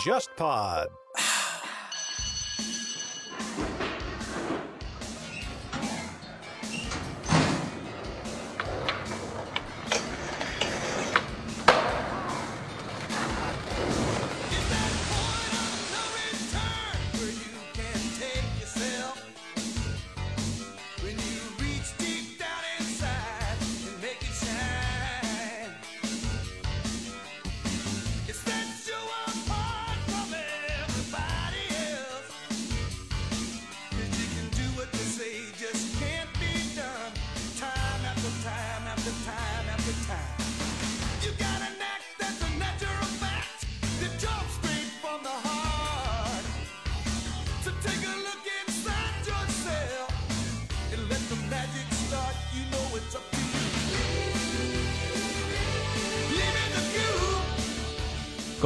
JustPod。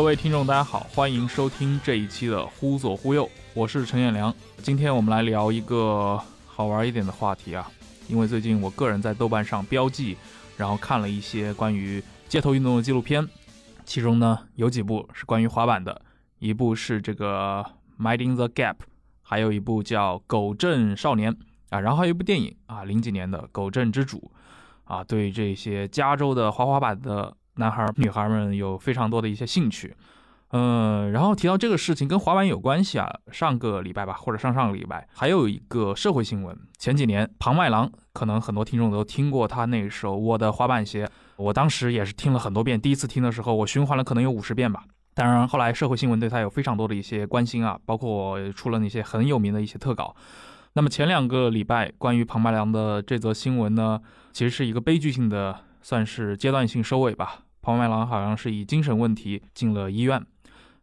各位听众，大家好，欢迎收听这一期的《忽左忽右》，我是陈彦良。今天我们来聊一个好玩一点的话题啊，因为最近我个人在豆瓣上标记，然后看了一些关于街头运动的纪录片，其中呢有几部是关于滑板的，一部是这个《Minding the Gap》，还有一部叫《狗镇少年》啊，然后还有一部电影啊，零几年的《狗镇之主》啊，对这些加州的滑滑板的。男孩、女孩们有非常多的一些兴趣，嗯，然后提到这个事情跟滑板有关系啊。上个礼拜吧，或者上上个礼拜，还有一个社会新闻。前几年，庞麦郎可能很多听众都听过他那首《我的滑板鞋》，我当时也是听了很多遍。第一次听的时候，我循环了可能有五十遍吧。当然，后来社会新闻对他有非常多的一些关心啊，包括出了那些很有名的一些特稿。那么前两个礼拜关于庞麦郎的这则新闻呢，其实是一个悲剧性的，算是阶段性收尾吧。黄麦郎好像是以精神问题进了医院，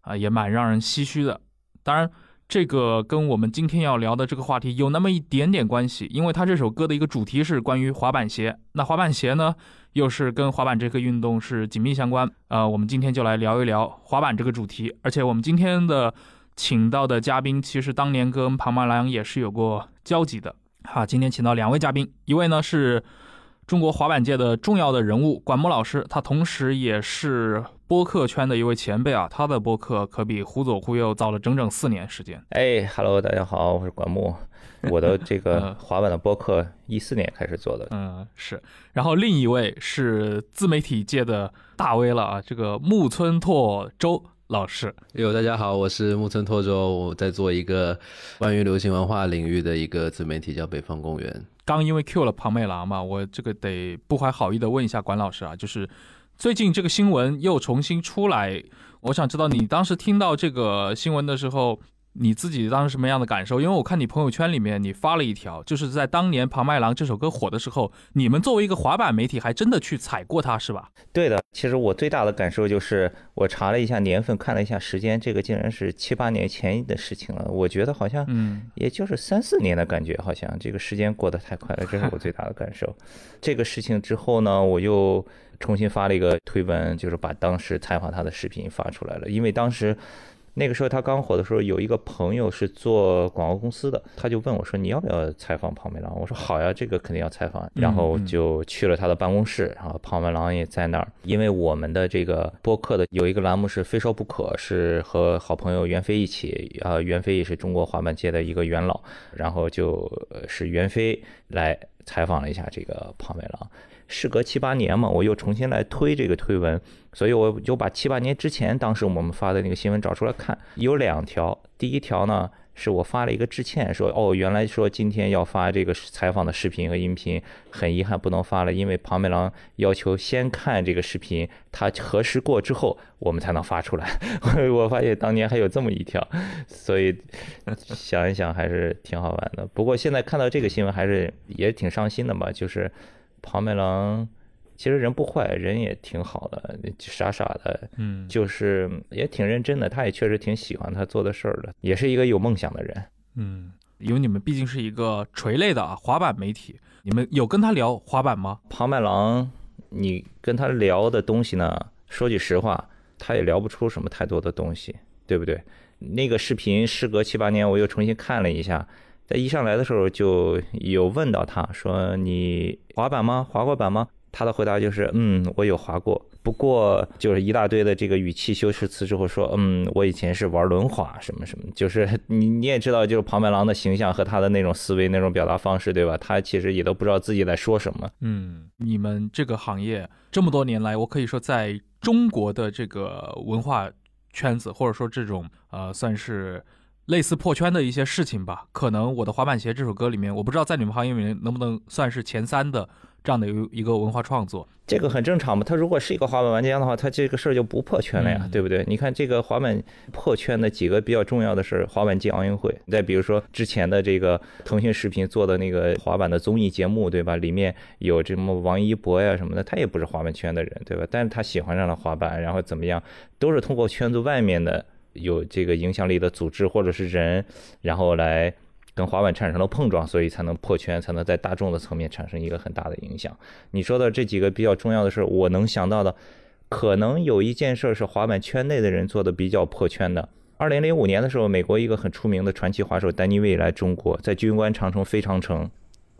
啊，也蛮让人唏嘘的。当然，这个跟我们今天要聊的这个话题有那么一点点关系，因为他这首歌的一个主题是关于滑板鞋。那滑板鞋呢，又是跟滑板这个运动是紧密相关。呃，我们今天就来聊一聊滑板这个主题。而且我们今天的请到的嘉宾，其实当年跟庞麦郎也是有过交集的。好，今天请到两位嘉宾，一位呢是。中国滑板界的重要的人物管木老师，他同时也是播客圈的一位前辈啊。他的播客可比忽左忽右早了整整四年时间。哎，Hello，大家好，我是管木。我的这个 滑板的播客一四年开始做的。嗯，是。然后另一位是自媒体界的大 V 了啊，这个木村拓周老师。哟，大家好，我是木村拓周，我在做一个关于流行文化领域的一个自媒体，叫北方公园。刚因为 Q 了庞美郎嘛，我这个得不怀好意的问一下管老师啊，就是最近这个新闻又重新出来，我想知道你当时听到这个新闻的时候。你自己当时什么样的感受？因为我看你朋友圈里面你发了一条，就是在当年庞麦郎这首歌火的时候，你们作为一个滑板媒体，还真的去踩过它，是吧？对的，其实我最大的感受就是，我查了一下年份，看了一下时间，这个竟然是七八年前的事情了。我觉得好像，嗯，也就是三四年的感觉，好像这个时间过得太快了，这是我最大的感受。这个事情之后呢，我又重新发了一个推文，就是把当时采访他的视频发出来了，因为当时。那个时候他刚火的时候，有一个朋友是做广告公司的，他就问我说：“你要不要采访庞麦郎？”我说：“好呀，这个肯定要采访。”然后就去了他的办公室，然后庞麦郎也在那儿。因为我们的这个播客的有一个栏目是非说不可，是和好朋友袁飞一起，啊，袁飞也是中国滑板界的一个元老，然后就是袁飞来采访了一下这个庞麦郎。事隔七八年嘛，我又重新来推这个推文，所以我就把七八年之前当时我们发的那个新闻找出来看，有两条。第一条呢，是我发了一个致歉，说哦，原来说今天要发这个采访的视频和音频，很遗憾不能发了，因为庞美郎要求先看这个视频，他核实过之后，我们才能发出来。我发现当年还有这么一条，所以想一想还是挺好玩的。不过现在看到这个新闻，还是也挺伤心的嘛，就是。庞麦郎其实人不坏，人也挺好的，傻傻的，嗯，就是也挺认真的。他也确实挺喜欢他做的事儿的，也是一个有梦想的人。嗯，因为你们毕竟是一个垂类的啊，滑板媒体，你们有跟他聊滑板吗？庞麦郎，你跟他聊的东西呢？说句实话，他也聊不出什么太多的东西，对不对？那个视频时隔七八年，我又重新看了一下。在一上来的时候就有问到他说：“你滑板吗？滑过板吗？”他的回答就是，嗯，我有滑过，不过就是一大堆的这个语气修饰词之后说，嗯，我以前是玩轮滑什么什么，就是你你也知道，就是庞麦郎的形象和他的那种思维、那种表达方式，对吧？他其实也都不知道自己在说什么。嗯，你们这个行业这么多年来，我可以说在中国的这个文化圈子，或者说这种呃，算是。类似破圈的一些事情吧，可能我的滑板鞋这首歌里面，我不知道在你们行业里面能不能算是前三的这样的一一个文化创作。这个很正常嘛，他如果是一个滑板玩家的话，他这个事儿就不破圈了呀，对不对？你看这个滑板破圈的几个比较重要的是滑板进奥运会，再比如说之前的这个腾讯视频做的那个滑板的综艺节目，对吧？里面有这么王一博呀什么的，他也不是滑板圈的人，对吧？但是他喜欢上了滑板，然后怎么样，都是通过圈子外面的。有这个影响力的组织或者是人，然后来跟滑板产生了碰撞，所以才能破圈，才能在大众的层面产生一个很大的影响。你说的这几个比较重要的事，我能想到的，可能有一件事是滑板圈内的人做的比较破圈的。二零零五年的时候，美国一个很出名的传奇滑手丹尼卫来中国，在军官长城飞长城。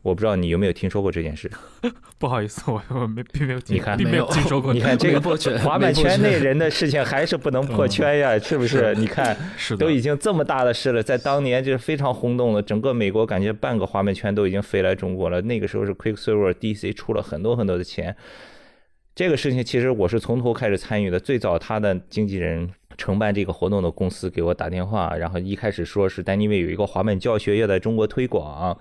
我不知道你有没有听说过这件事？不好意思，我我没并没有，你看并没有听说过。你看这个破圈，滑板圈内人的事情还是不能破圈呀，是不是？你看，是都已经这么大的事了，在当年就是非常轰动的，整个美国感觉半个滑板圈都已经飞来中国了。那个时候是 Quicksilver DC 出了很多很多的钱。这个事情其实我是从头开始参与的，最早他的经纪人承办这个活动的公司给我打电话，然后一开始说是丹尼威有一个滑板教学要在中国推广。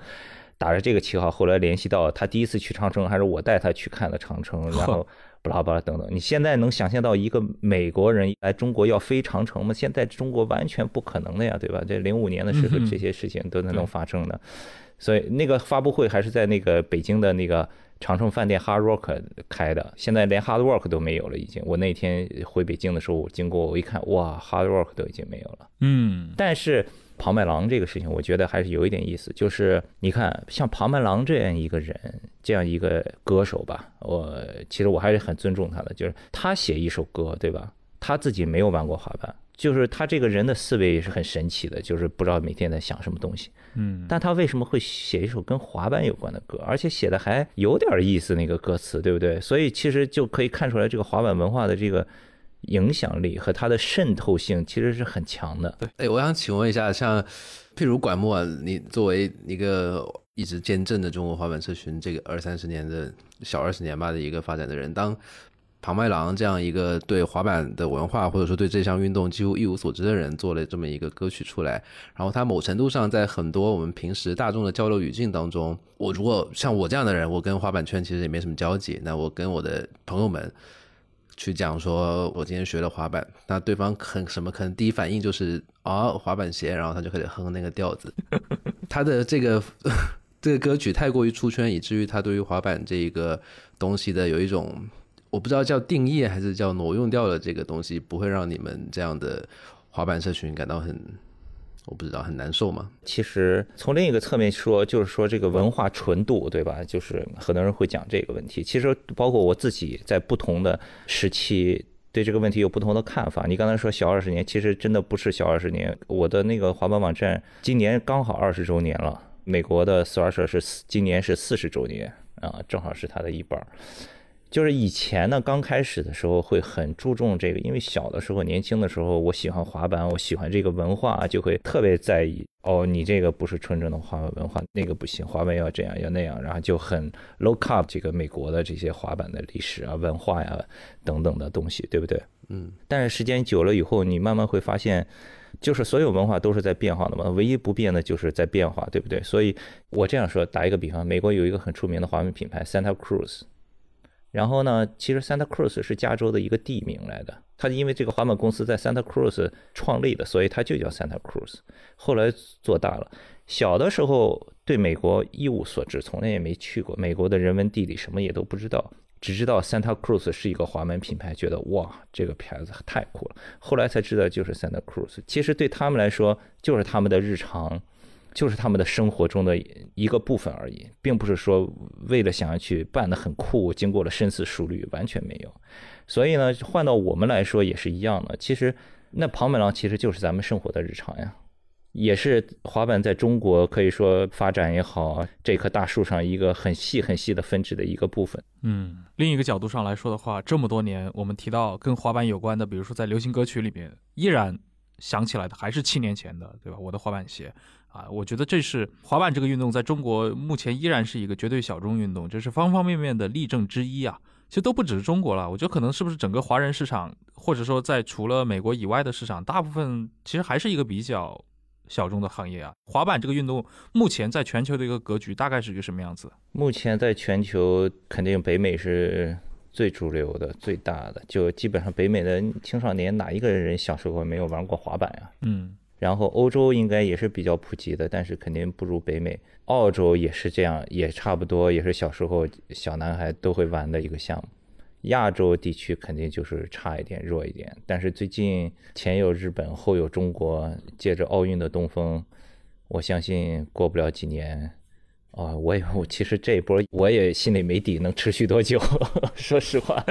打着这个旗号，后来联系到他第一次去长城，还是我带他去看的长城，然后 巴拉巴拉等等。你现在能想象到一个美国人来中国要飞长城吗？现在中国完全不可能的呀，对吧？这零五年的时候，这些事情都能能发生的。所以那个发布会还是在那个北京的那个长城饭店 Hard Rock 开的，现在连 Hard Rock 都没有了，已经。我那天回北京的时候，经过我一看，哇，Hard Rock 都已经没有了。嗯，但是。庞麦郎这个事情，我觉得还是有一点意思。就是你看，像庞麦郎这样一个人，这样一个歌手吧，我其实我还是很尊重他的。就是他写一首歌，对吧？他自己没有玩过滑板，就是他这个人的思维也是很神奇的，就是不知道每天在想什么东西。嗯，但他为什么会写一首跟滑板有关的歌，而且写的还有点意思，那个歌词，对不对？所以其实就可以看出来，这个滑板文化的这个。影响力和它的渗透性其实是很强的。对，哎，我想请问一下，像譬如管木啊，你作为一个一直见证的中国滑板社群这个二三十年的小二十年吧的一个发展的人，当庞麦郎这样一个对滑板的文化或者说对这项运动几乎一无所知的人做了这么一个歌曲出来，然后他某程度上在很多我们平时大众的交流语境当中，我如果像我这样的人，我跟滑板圈其实也没什么交集，那我跟我的朋友们。去讲说，我今天学了滑板，那对方很什么？可能第一反应就是啊，滑板鞋，然后他就开始哼那个调子。他的这个 这个歌曲太过于出圈，以至于他对于滑板这一个东西的有一种我不知道叫定义还是叫挪用掉了这个东西，不会让你们这样的滑板社群感到很。我不知道很难受吗？其实从另一个侧面说，就是说这个文化纯度，对吧？就是很多人会讲这个问题。其实包括我自己在不同的时期对这个问题有不同的看法。你刚才说小二十年，其实真的不是小二十年。我的那个滑板网站今年刚好二十周年了，美国的 s w a s h 是今年是四十周年啊，正好是它的一半。就是以前呢，刚开始的时候会很注重这个，因为小的时候、年轻的时候，我喜欢滑板，我喜欢这个文化，就会特别在意。哦，你这个不是纯正的滑板文化，那个不行，滑板要这样要那样，然后就很 low up 这个美国的这些滑板的历史啊、文化呀等等的东西，对不对？嗯。但是时间久了以后，你慢慢会发现，就是所有文化都是在变化的嘛，唯一不变的就是在变化，对不对？所以我这样说，打一个比方，美国有一个很出名的滑板品牌 Santa Cruz。然后呢，其实 Santa Cruz 是加州的一个地名来的。它因为这个滑板公司在 Santa Cruz 创立的，所以它就叫 Santa Cruz。后来做大了。小的时候对美国一无所知，从来也没去过美国的人文地理，什么也都不知道，只知道 Santa Cruz 是一个滑板品牌，觉得哇，这个牌子太酷了。后来才知道就是 Santa Cruz。其实对他们来说，就是他们的日常。就是他们的生活中的一个部分而已，并不是说为了想要去办得很酷，经过了深思熟虑，完全没有。所以呢，换到我们来说也是一样的。其实，那庞麦郎其实就是咱们生活的日常呀。也是滑板在中国可以说发展也好，这棵大树上一个很细很细的分支的一个部分。嗯，另一个角度上来说的话，这么多年我们提到跟滑板有关的，比如说在流行歌曲里面，依然想起来的还是七年前的，对吧？我的滑板鞋啊，我觉得这是滑板这个运动在中国目前依然是一个绝对小众运动，这是方方面面的例证之一啊。其实都不只是中国了，我觉得可能是不是整个华人市场，或者说在除了美国以外的市场，大部分其实还是一个比较。小众的行业啊，滑板这个运动目前在全球的一个格局大概是一个什么样子？目前在全球肯定北美是最主流的、最大的，就基本上北美的青少年哪一个人小时候没有玩过滑板呀？嗯，然后欧洲应该也是比较普及的，但是肯定不如北美。澳洲也是这样，也差不多，也是小时候小男孩都会玩的一个项目。亚洲地区肯定就是差一点、弱一点，但是最近前有日本，后有中国，借着奥运的东风，我相信过不了几年，啊，我也我其实这一波我也心里没底，能持续多久？说实话。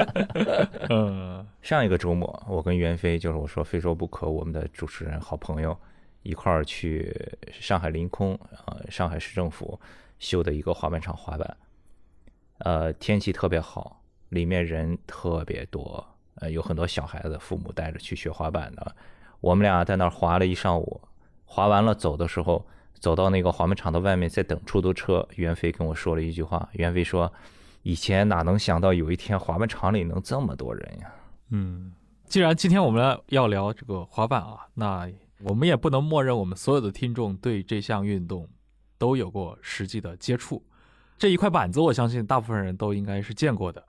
嗯，上一个周末，我跟袁飞，就是我说非说不可，我们的主持人好朋友一块儿去上海临空啊，上海市政府修的一个滑板场滑板，呃，天气特别好。里面人特别多，呃，有很多小孩子，父母带着去学滑板的。我们俩在那儿滑了一上午，滑完了走的时候，走到那个滑板场的外面，在等出租车。袁飞跟我说了一句话，袁飞说：“以前哪能想到有一天滑板场里能这么多人呀？”嗯，既然今天我们要聊这个滑板啊，那我们也不能默认我们所有的听众对这项运动都有过实际的接触。这一块板子，我相信大部分人都应该是见过的。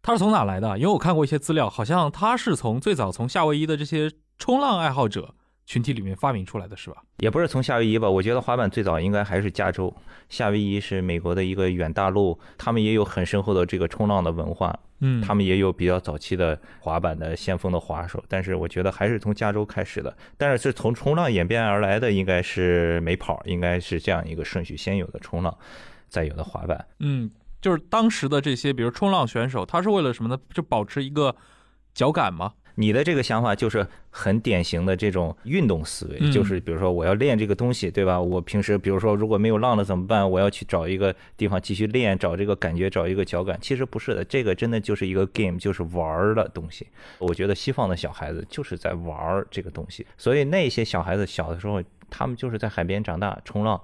它是从哪来的？因为我看过一些资料，好像它是从最早从夏威夷的这些冲浪爱好者群体里面发明出来的，是吧？也不是从夏威夷吧？我觉得滑板最早应该还是加州。夏威夷是美国的一个远大陆，他们也有很深厚的这个冲浪的文化，嗯，他们也有比较早期的滑板的先锋的滑手。但是我觉得还是从加州开始的。但是是从冲浪演变而来的，应该是没跑，应该是这样一个顺序：先有的冲浪，再有的滑板。嗯。就是当时的这些，比如冲浪选手，他是为了什么呢？就保持一个脚感吗？你的这个想法就是很典型的这种运动思维，就是比如说我要练这个东西，对吧？我平时比如说如果没有浪了怎么办？我要去找一个地方继续练，找这个感觉，找一个脚感。其实不是的，这个真的就是一个 game，就是玩儿的东西。我觉得西方的小孩子就是在玩儿这个东西，所以那些小孩子小的时候，他们就是在海边长大，冲浪。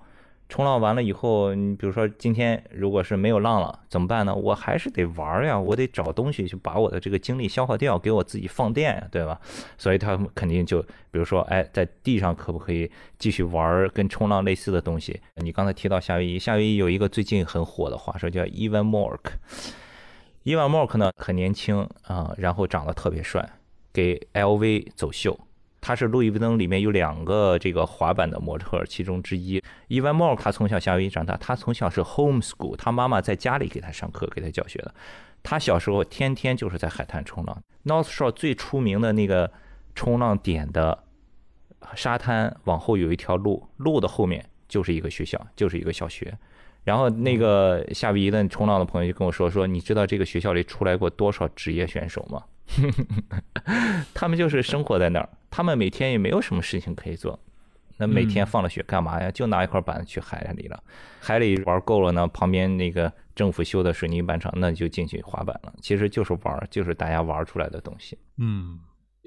冲浪完了以后，你比如说今天如果是没有浪了，怎么办呢？我还是得玩呀，我得找东西去把我的这个精力消耗掉，给我自己放电呀，对吧？所以他肯定就，比如说，哎，在地上可不可以继续玩跟冲浪类似的东西？你刚才提到夏威夷，夏威夷有一个最近很火的滑手叫 Evan Mork，Evan Mork 呢很年轻啊，然后长得特别帅，给 LV 走秀。他是路易威登里面有两个这个滑板的模特其中之一。伊万莫他从小夏威夷长大，他从小是 home school，他妈妈在家里给他上课，给他教学的。他小时候天天就是在海滩冲浪。North Shore 最出名的那个冲浪点的沙滩往后有一条路，路的后面就是一个学校，就是一个小学。然后那个夏威夷的冲浪的朋友就跟我说说，你知道这个学校里出来过多少职业选手吗？他们就是生活在那儿，他们每天也没有什么事情可以做，那每天放了学干嘛呀？就拿一块板子去海里了，海里玩够了呢，旁边那个政府修的水泥板场，那就进去滑板了。其实就是玩，就是大家玩出来的东西。嗯，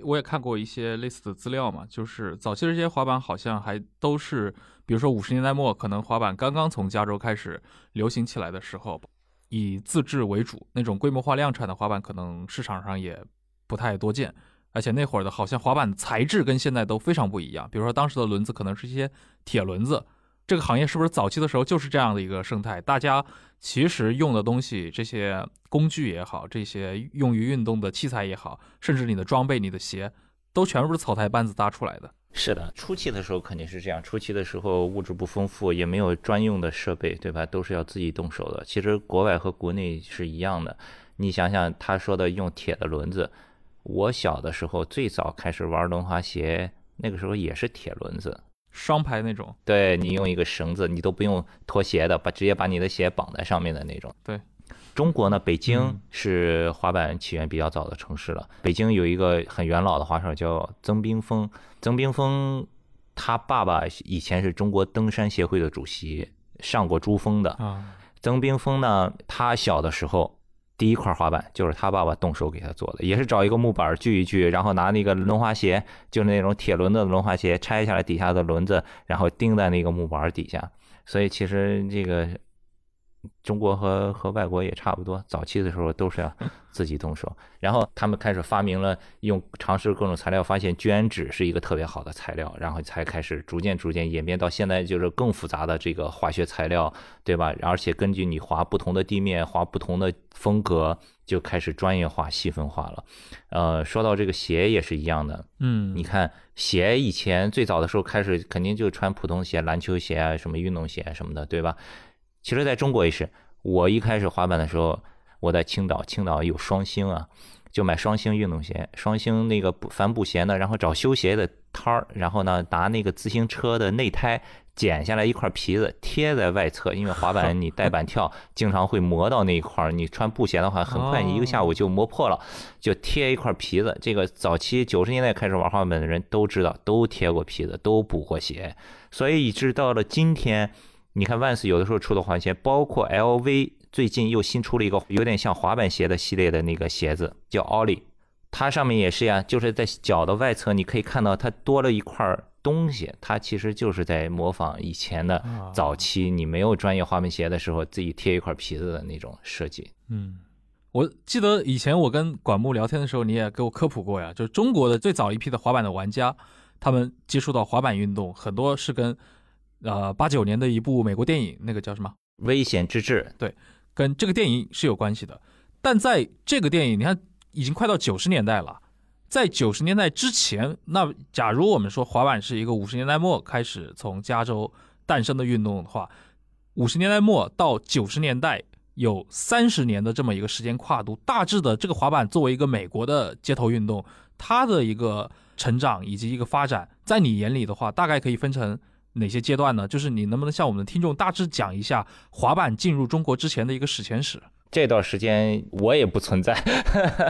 我也看过一些类似的资料嘛，就是早期这些滑板好像还都是，比如说五十年代末，可能滑板刚刚从加州开始流行起来的时候。以自制为主，那种规模化量产的滑板可能市场上也不太多见，而且那会儿的好像滑板材质跟现在都非常不一样。比如说当时的轮子可能是一些铁轮子，这个行业是不是早期的时候就是这样的一个生态？大家其实用的东西，这些工具也好，这些用于运动的器材也好，甚至你的装备、你的鞋，都全部是草台班子搭出来的。是的，初期的时候肯定是这样。初期的时候物质不丰富，也没有专用的设备，对吧？都是要自己动手的。其实国外和国内是一样的。你想想他说的用铁的轮子，我小的时候最早开始玩轮滑鞋，那个时候也是铁轮子，双排那种。对你用一个绳子，你都不用脱鞋的，把直接把你的鞋绑在上面的那种。对。中国呢，北京是滑板起源比较早的城市了。北京有一个很元老的滑手叫曾冰峰，曾冰峰他爸爸以前是中国登山协会的主席，上过珠峰的啊。曾冰峰呢，他小的时候第一块滑板就是他爸爸动手给他做的，也是找一个木板锯一锯，然后拿那个轮滑鞋，就是那种铁轮的轮滑鞋，拆下来底下的轮子，然后钉在那个木板底下。所以其实这个。中国和和外国也差不多，早期的时候都是要自己动手，然后他们开始发明了用尝试各种材料，发现聚氨酯是一个特别好的材料，然后才开始逐渐逐渐演变到现在就是更复杂的这个化学材料，对吧？而且根据你划不同的地面，划不同的风格，就开始专业化、细分化了。呃，说到这个鞋也是一样的，嗯，你看鞋以前最早的时候开始肯定就穿普通鞋，篮球鞋啊，什么运动鞋什么的，对吧？其实，在中国也是。我一开始滑板的时候，我在青岛，青岛有双星啊，就买双星运动鞋，双星那个帆布鞋呢，然后找修鞋的摊儿，然后呢，拿那个自行车的内胎剪下来一块皮子贴在外侧，因为滑板 你带板跳，经常会磨到那一块儿。你穿布鞋的话，很快你一个下午就磨破了，就贴一块皮子。这个早期九十年代开始玩滑板的人都知道，都贴过皮子，都补过鞋，所以一直到了今天。你看万斯有的时候出的滑鞋，包括 LV 最近又新出了一个有点像滑板鞋的系列的那个鞋子，叫 Ollie，它上面也是呀，就是在脚的外侧你可以看到它多了一块东西，它其实就是在模仿以前的早期你没有专业滑板鞋的时候自己贴一块皮子的那种设计。嗯，我记得以前我跟管木聊天的时候，你也给我科普过呀，就是中国的最早一批的滑板的玩家，他们接触到滑板运动很多是跟。呃，八九年的一部美国电影，那个叫什么？危险之至。对，跟这个电影是有关系的。但在这个电影，你看，已经快到九十年代了。在九十年代之前，那假如我们说滑板是一个五十年代末开始从加州诞生的运动的话，五十年代末到九十年代有三十年的这么一个时间跨度。大致的，这个滑板作为一个美国的街头运动，它的一个成长以及一个发展，在你眼里的话，大概可以分成。哪些阶段呢？就是你能不能向我们的听众大致讲一下滑板进入中国之前的一个史前史？这段时间我也不存在，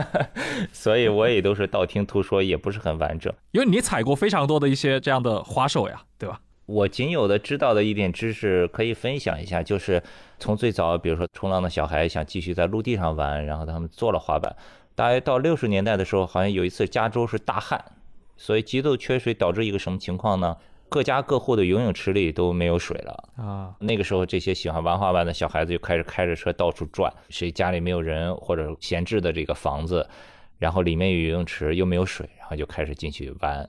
所以我也都是道听途说，也不是很完整。因为你踩过非常多的一些这样的滑手呀，对吧？我仅有的知道的一点知识可以分享一下，就是从最早，比如说冲浪的小孩想继续在陆地上玩，然后他们做了滑板。大约到六十年代的时候，好像有一次加州是大旱，所以极度缺水导致一个什么情况呢？各家各户的游泳池里都没有水了啊！那个时候，这些喜欢玩滑板的小孩子就开始开着车到处转，谁家里没有人或者闲置的这个房子，然后里面有游泳池又没有水，然后就开始进去玩，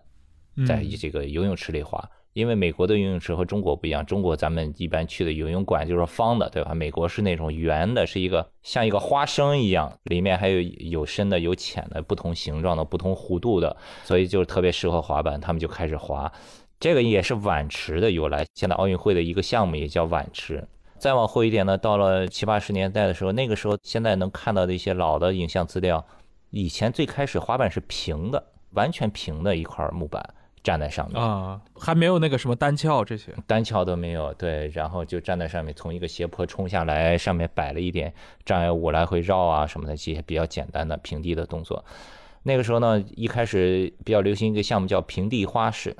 在这个游泳池里滑。因为美国的游泳池和中国不一样，中国咱们一般去的游泳馆就是方的，对吧？美国是那种圆的，是一个像一个花生一样，里面还有有深的有浅的，不同形状的、不同弧度的，所以就特别适合滑板。他们就开始滑。这个也是碗池的由来，现在奥运会的一个项目也叫碗池。再往后一点呢，到了七八十年代的时候，那个时候现在能看到的一些老的影像资料，以前最开始滑板是平的，完全平的一块木板站在上面啊，还没有那个什么单翘这些，单翘都没有。对，然后就站在上面，从一个斜坡冲下来，上面摆了一点障碍物来回绕啊什么的，这些比较简单的平地的动作。那个时候呢，一开始比较流行一个项目叫平地花式。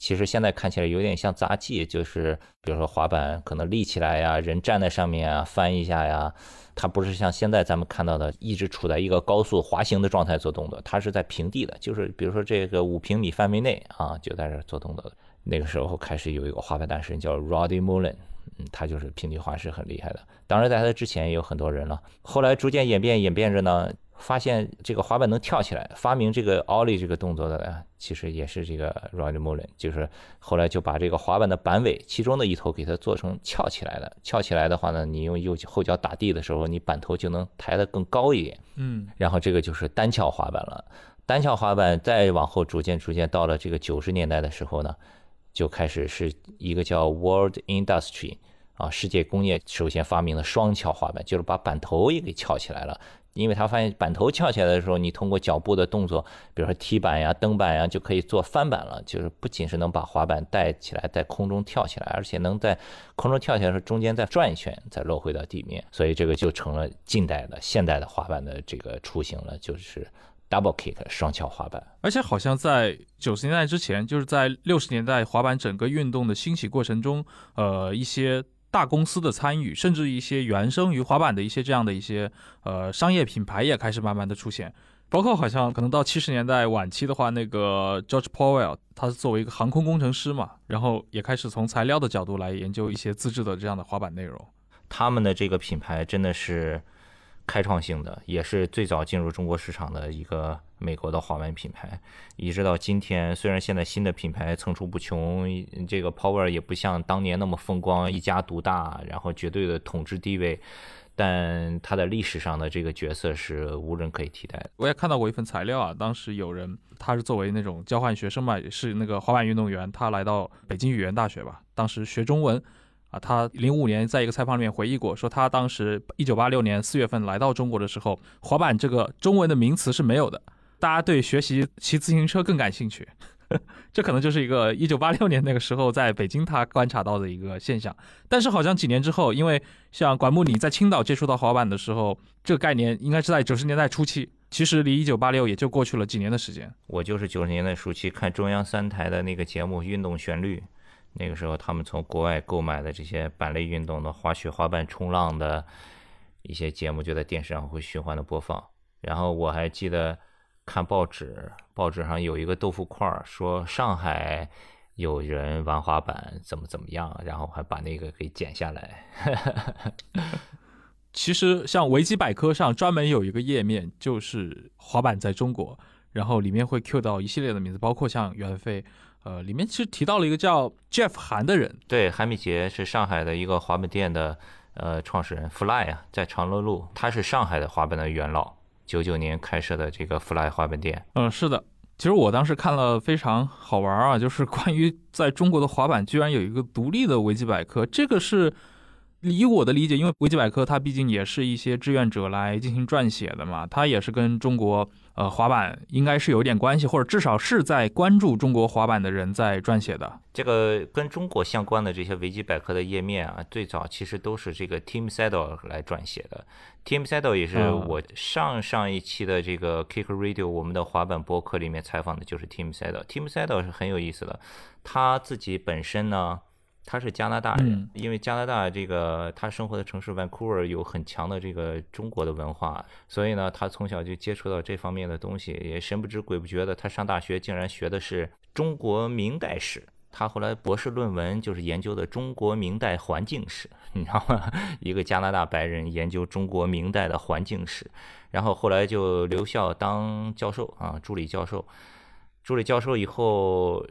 其实现在看起来有点像杂技，就是比如说滑板可能立起来呀，人站在上面啊，翻一下呀，它不是像现在咱们看到的一直处在一个高速滑行的状态做动作，它是在平地的，就是比如说这个五平米范围内啊，就在这做动作。那个时候开始有一个滑板大师叫 Roddy Mullen，嗯，他就是平地滑是很厉害的。当然在他之前也有很多人了，后来逐渐演变演变着呢。发现这个滑板能跳起来，发明这个 ollie 这个动作的，其实也是这个 Roddy Mullen，就是后来就把这个滑板的板尾其中的一头给它做成翘起来的。翘起来的话呢，你用右后脚打地的时候，你板头就能抬得更高一点。嗯，然后这个就是单翘滑板了。单翘滑板再往后逐渐逐渐到了这个九十年代的时候呢，就开始是一个叫 World Industry 啊，世界工业首先发明了双翘滑板，就是把板头也给翘起来了。因为他发现板头翘起来的时候，你通过脚步的动作，比如说踢板呀、蹬板呀，就可以做翻板了。就是不仅是能把滑板带起来，在空中跳起来，而且能在空中跳起来的时候，中间再转一圈，再落回到地面。所以这个就成了近代的、现代的滑板的这个雏形了，就是 double kick 双桥滑板。而且好像在九十年代之前，就是在六十年代滑板整个运动的兴起过程中，呃，一些大公司的参与，甚至一些原生于滑板的一些这样的一些呃商业品牌也开始慢慢的出现。包括好像可能到七十年代晚期的话，那个 George Powell 他是作为一个航空工程师嘛，然后也开始从材料的角度来研究一些自制的这样的滑板内容。他们的这个品牌真的是开创性的，也是最早进入中国市场的一个美国的滑板品牌。一直到今天，虽然现在新的品牌层出不穷，这个 Power 也不像当年那么风光，一家独大，然后绝对的统治地位。但他的历史上的这个角色是无人可以替代的。我也看到过一份材料啊，当时有人他是作为那种交换学生嘛，是那个滑板运动员，他来到北京语言大学吧，当时学中文啊。他零五年在一个采访里面回忆过，说他当时一九八六年四月份来到中国的时候，滑板这个中文的名词是没有的，大家对学习骑自行车更感兴趣。这可能就是一个一九八六年那个时候在北京他观察到的一个现象，但是好像几年之后，因为像管木你在青岛接触到滑板的时候，这个概念应该是在九十年代初期，其实离一九八六也就过去了几年的时间。我就是九十年代初期看中央三台的那个节目《运动旋律》，那个时候他们从国外购买的这些板类运动的滑雪、滑板、冲浪的一些节目就在电视上会循环的播放，然后我还记得。看报纸，报纸上有一个豆腐块儿，说上海有人玩滑板，怎么怎么样，然后还把那个给剪下来。其实像维基百科上专门有一个页面，就是滑板在中国，然后里面会 Q 到一系列的名字，包括像袁飞，呃，里面其实提到了一个叫 Jeff 韩的人，对，韩米杰是上海的一个滑板店的呃创始人，Fly 啊，在长乐路，他是上海的滑板的元老。九九年开设的这个 Fly 滑板店，嗯，是的，其实我当时看了非常好玩啊，就是关于在中国的滑板居然有一个独立的维基百科，这个是以我的理解，因为维基百科它毕竟也是一些志愿者来进行撰写的嘛，它也是跟中国。呃，滑板应该是有点关系，或者至少是在关注中国滑板的人在撰写的。这个跟中国相关的这些维基百科的页面啊，最早其实都是这个 Team Saddle 来撰写的。Team Saddle 也是我上上一期的这个 Kick Radio 我们的滑板博客里面采访的，就是 Team Saddle。Team Saddle 是很有意思的，他自己本身呢。他是加拿大人，因为加拿大这个他生活的城市 Vancouver 有很强的这个中国的文化，所以呢，他从小就接触到这方面的东西，也神不知鬼不觉的，他上大学竟然学的是中国明代史。他后来博士论文就是研究的中国明代环境史，你知道吗？一个加拿大白人研究中国明代的环境史，然后后来就留校当教授啊，助理教授。助理教授以后。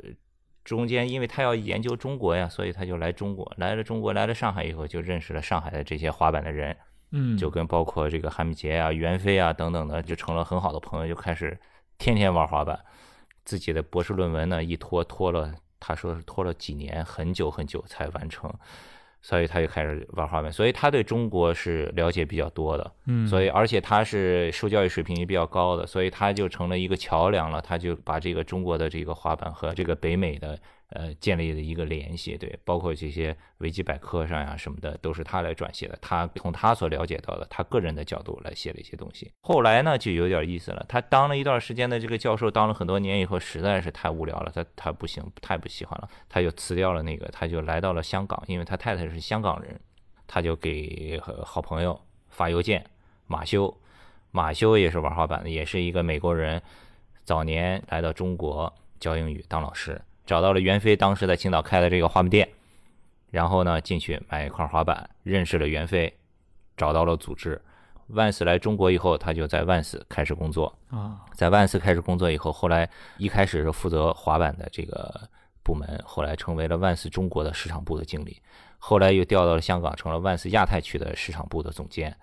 中间，因为他要研究中国呀，所以他就来中国，来了中国，来了上海以后，就认识了上海的这些滑板的人，嗯，就跟包括这个韩米杰啊、袁飞啊等等的，就成了很好的朋友，就开始天天玩滑板。自己的博士论文呢，一拖拖了，他说是拖了几年，很久很久才完成。所以他就开始玩滑板，所以他对中国是了解比较多的，嗯，所以而且他是受教育水平也比较高的，所以他就成了一个桥梁了，他就把这个中国的这个滑板和这个北美的。呃，建立的一个联系，对，包括这些维基百科上呀什么的，都是他来撰写的。他从他所了解到的，他个人的角度来写了一些东西。后来呢，就有点意思了。他当了一段时间的这个教授，当了很多年以后，实在是太无聊了，他他不行，太不喜欢了，他就辞掉了那个，他就来到了香港，因为他太太是香港人，他就给好朋友发邮件，马修，马修也是玩滑板的，也是一个美国人，早年来到中国教英语当老师。找到了袁飞当时在青岛开的这个花木店，然后呢进去买一块滑板，认识了袁飞，找到了组织。万斯来中国以后，他就在万斯开始工作啊，在万斯开始工作以后，后来一开始是负责滑板的这个部门，后来成为了万斯中国的市场部的经理，后来又调到了香港，成了万斯亚太区的市场部的总监。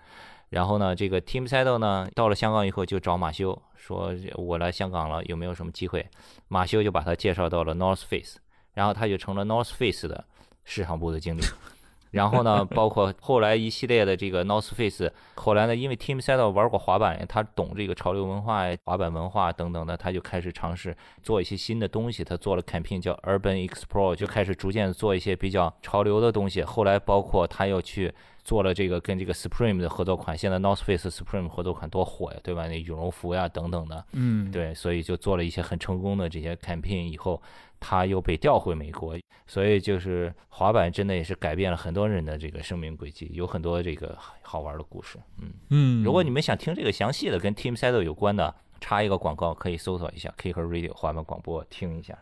然后呢，这个 Team Saddle 呢，到了香港以后就找马修说：“我来香港了，有没有什么机会？”马修就把他介绍到了 North Face，然后他就成了 North Face 的市场部的经理。然后呢，包括后来一系列的这个 North Face，后来呢，因为 Team Saddle 玩过滑板，他懂这个潮流文化、滑板文化等等的，他就开始尝试做一些新的东西。他做了 campaign 叫 Urban Explore，就开始逐渐做一些比较潮流的东西。后来包括他又去。做了这个跟这个 Supreme 的合作款，现在 North Face Supreme 合作款多火呀，对吧？那羽绒服呀等等的，嗯，对，所以就做了一些很成功的这些 campaign 以后，他又被调回美国，所以就是滑板真的也是改变了很多人的这个生命轨迹，有很多这个好玩的故事，嗯嗯。如果你们想听这个详细的跟 Team Saddle 有关的，插一个广告，可以搜索一下 Kicker Radio 滑板广播听一下。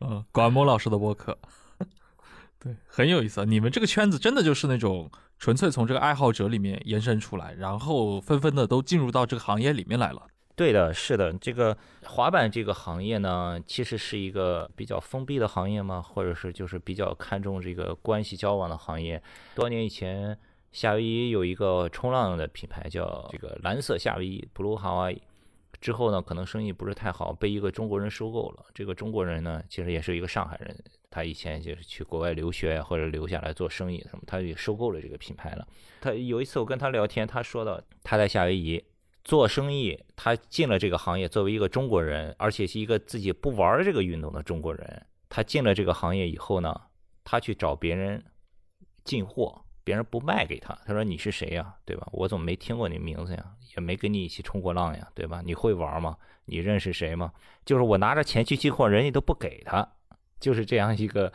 嗯，管某老师的播客。对，很有意思啊！你们这个圈子真的就是那种纯粹从这个爱好者里面延伸出来，然后纷纷的都进入到这个行业里面来了。对的，是的，这个滑板这个行业呢，其实是一个比较封闭的行业嘛，或者是就是比较看重这个关系交往的行业。多年以前，夏威夷有一个冲浪的品牌叫这个蓝色夏威夷 （Blue Hawaii），之后呢，可能生意不是太好，被一个中国人收购了。这个中国人呢，其实也是一个上海人。他以前就是去国外留学或者留下来做生意什么，他也收购了这个品牌了。他有一次我跟他聊天，他说到他在夏威夷做生意，他进了这个行业，作为一个中国人，而且是一个自己不玩这个运动的中国人，他进了这个行业以后呢，他去找别人进货，别人不卖给他，他说你是谁呀，对吧？我怎么没听过你名字呀？也没跟你一起冲过浪呀，对吧？你会玩吗？你认识谁吗？就是我拿着钱去进货，人家都不给他。就是这样一个，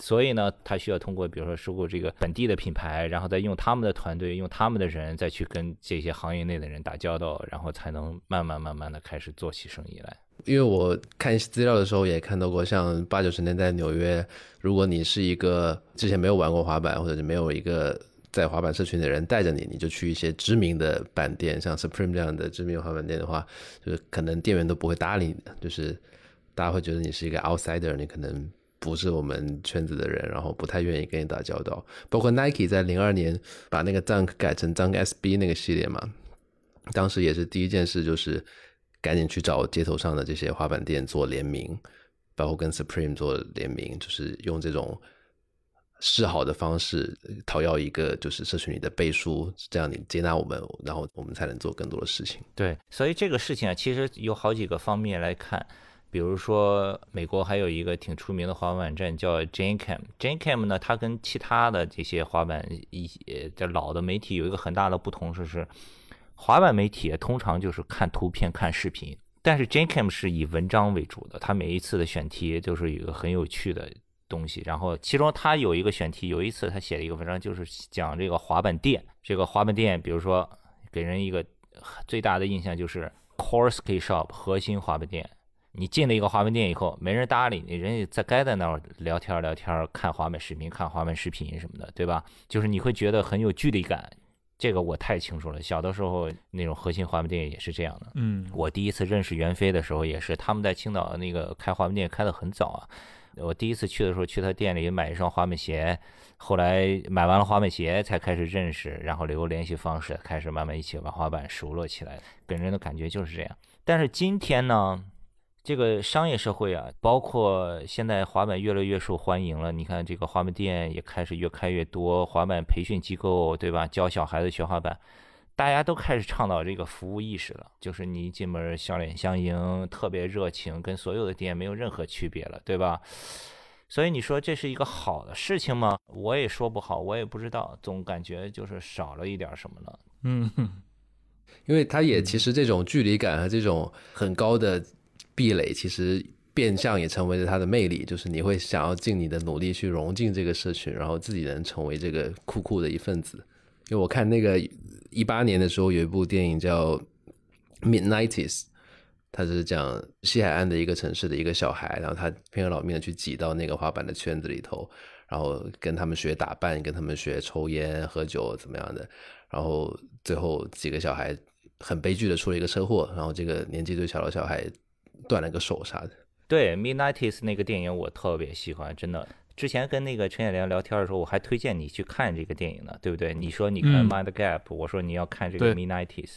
所以呢，他需要通过比如说收购这个本地的品牌，然后再用他们的团队，用他们的人再去跟这些行业内的人打交道，然后才能慢慢慢慢的开始做起生意来。因为我看资料的时候也看到过，像八九十年代纽约，如果你是一个之前没有玩过滑板，或者是没有一个在滑板社群的人带着你，你就去一些知名的板店，像 Supreme 这样的知名滑板店的话，就是可能店员都不会搭理你的，就是。大家会觉得你是一个 outsider，你可能不是我们圈子的人，然后不太愿意跟你打交道。包括 Nike 在零二年把那个 Dunk 改成 Dunk SB 那个系列嘛，当时也是第一件事就是赶紧去找街头上的这些滑板店做联名，包括跟 Supreme 做联名，就是用这种示好的方式讨要一个就是社群里的背书，这样你接纳我们，然后我们才能做更多的事情。对，所以这个事情啊，其实有好几个方面来看。比如说，美国还有一个挺出名的滑板站叫 Jane Cam。Jane Cam 呢，它跟其他的这些滑板一些这老的媒体有一个很大的不同，就是滑板媒体通常就是看图片、看视频，但是 Jane Cam 是以文章为主的。它每一次的选题都是一个很有趣的东西。然后，其中它有一个选题，有一次他写了一个文章，就是讲这个滑板店。这个滑板店，比如说给人一个最大的印象就是 core ski Shop 核心滑板店。你进了一个滑板店以后，没人搭理你，人家在该在那儿聊天聊天，看滑板视频，看滑板视频什么的，对吧？就是你会觉得很有距离感，这个我太清楚了。小的时候那种核心滑板店也是这样的。嗯，我第一次认识袁飞的时候也是，他们在青岛那个开滑板店开的很早啊。我第一次去的时候去他店里买一双华美鞋，后来买完了华美鞋才开始认识，然后留联系方式，开始慢慢一起玩滑板，熟络起来，给人的感觉就是这样。但是今天呢？这个商业社会啊，包括现在滑板越来越受欢迎了。你看，这个滑板店也开始越开越多，滑板培训机构，对吧？教小孩子学滑板，大家都开始倡导这个服务意识了。就是你一进门笑脸相迎，特别热情，跟所有的店没有任何区别了，对吧？所以你说这是一个好的事情吗？我也说不好，我也不知道，总感觉就是少了一点什么了。嗯，因为它也其实这种距离感和这种很高的。壁垒其实变相也成为了它的魅力，就是你会想要尽你的努力去融进这个社群，然后自己能成为这个酷酷的一份子。因为我看那个一八年的时候有一部电影叫《Midnighties》，它是讲西海岸的一个城市的一个小孩，然后他拼了老命的去挤到那个滑板的圈子里头，然后跟他们学打扮，跟他们学抽烟喝酒怎么样的，然后最后几个小孩很悲剧的出了一个车祸，然后这个年纪最小的小孩。断了个手啥的，对，Midnights 那个电影我特别喜欢，真的。之前跟那个陈彦良聊天的时候，我还推荐你去看这个电影呢，对不对？你说你看 Mind Gap，我说你要看这个 Midnights。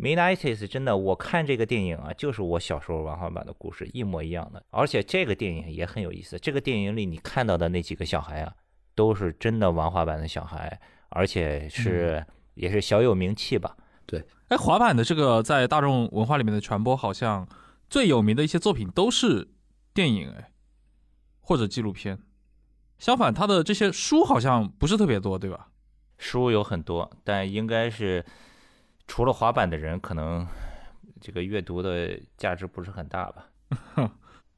Midnights 真的，我看这个电影啊，就是我小时候玩滑板的故事一模一样的。而且这个电影也很有意思，这个电影里你看到的那几个小孩啊，都是真的玩滑板的小孩，而且是也是小有名气吧？对。哎，滑板的这个在大众文化里面的传播好像。最有名的一些作品都是电影哎，或者纪录片。相反，他的这些书好像不是特别多，对吧？书有很多，但应该是除了滑板的人，可能这个阅读的价值不是很大吧。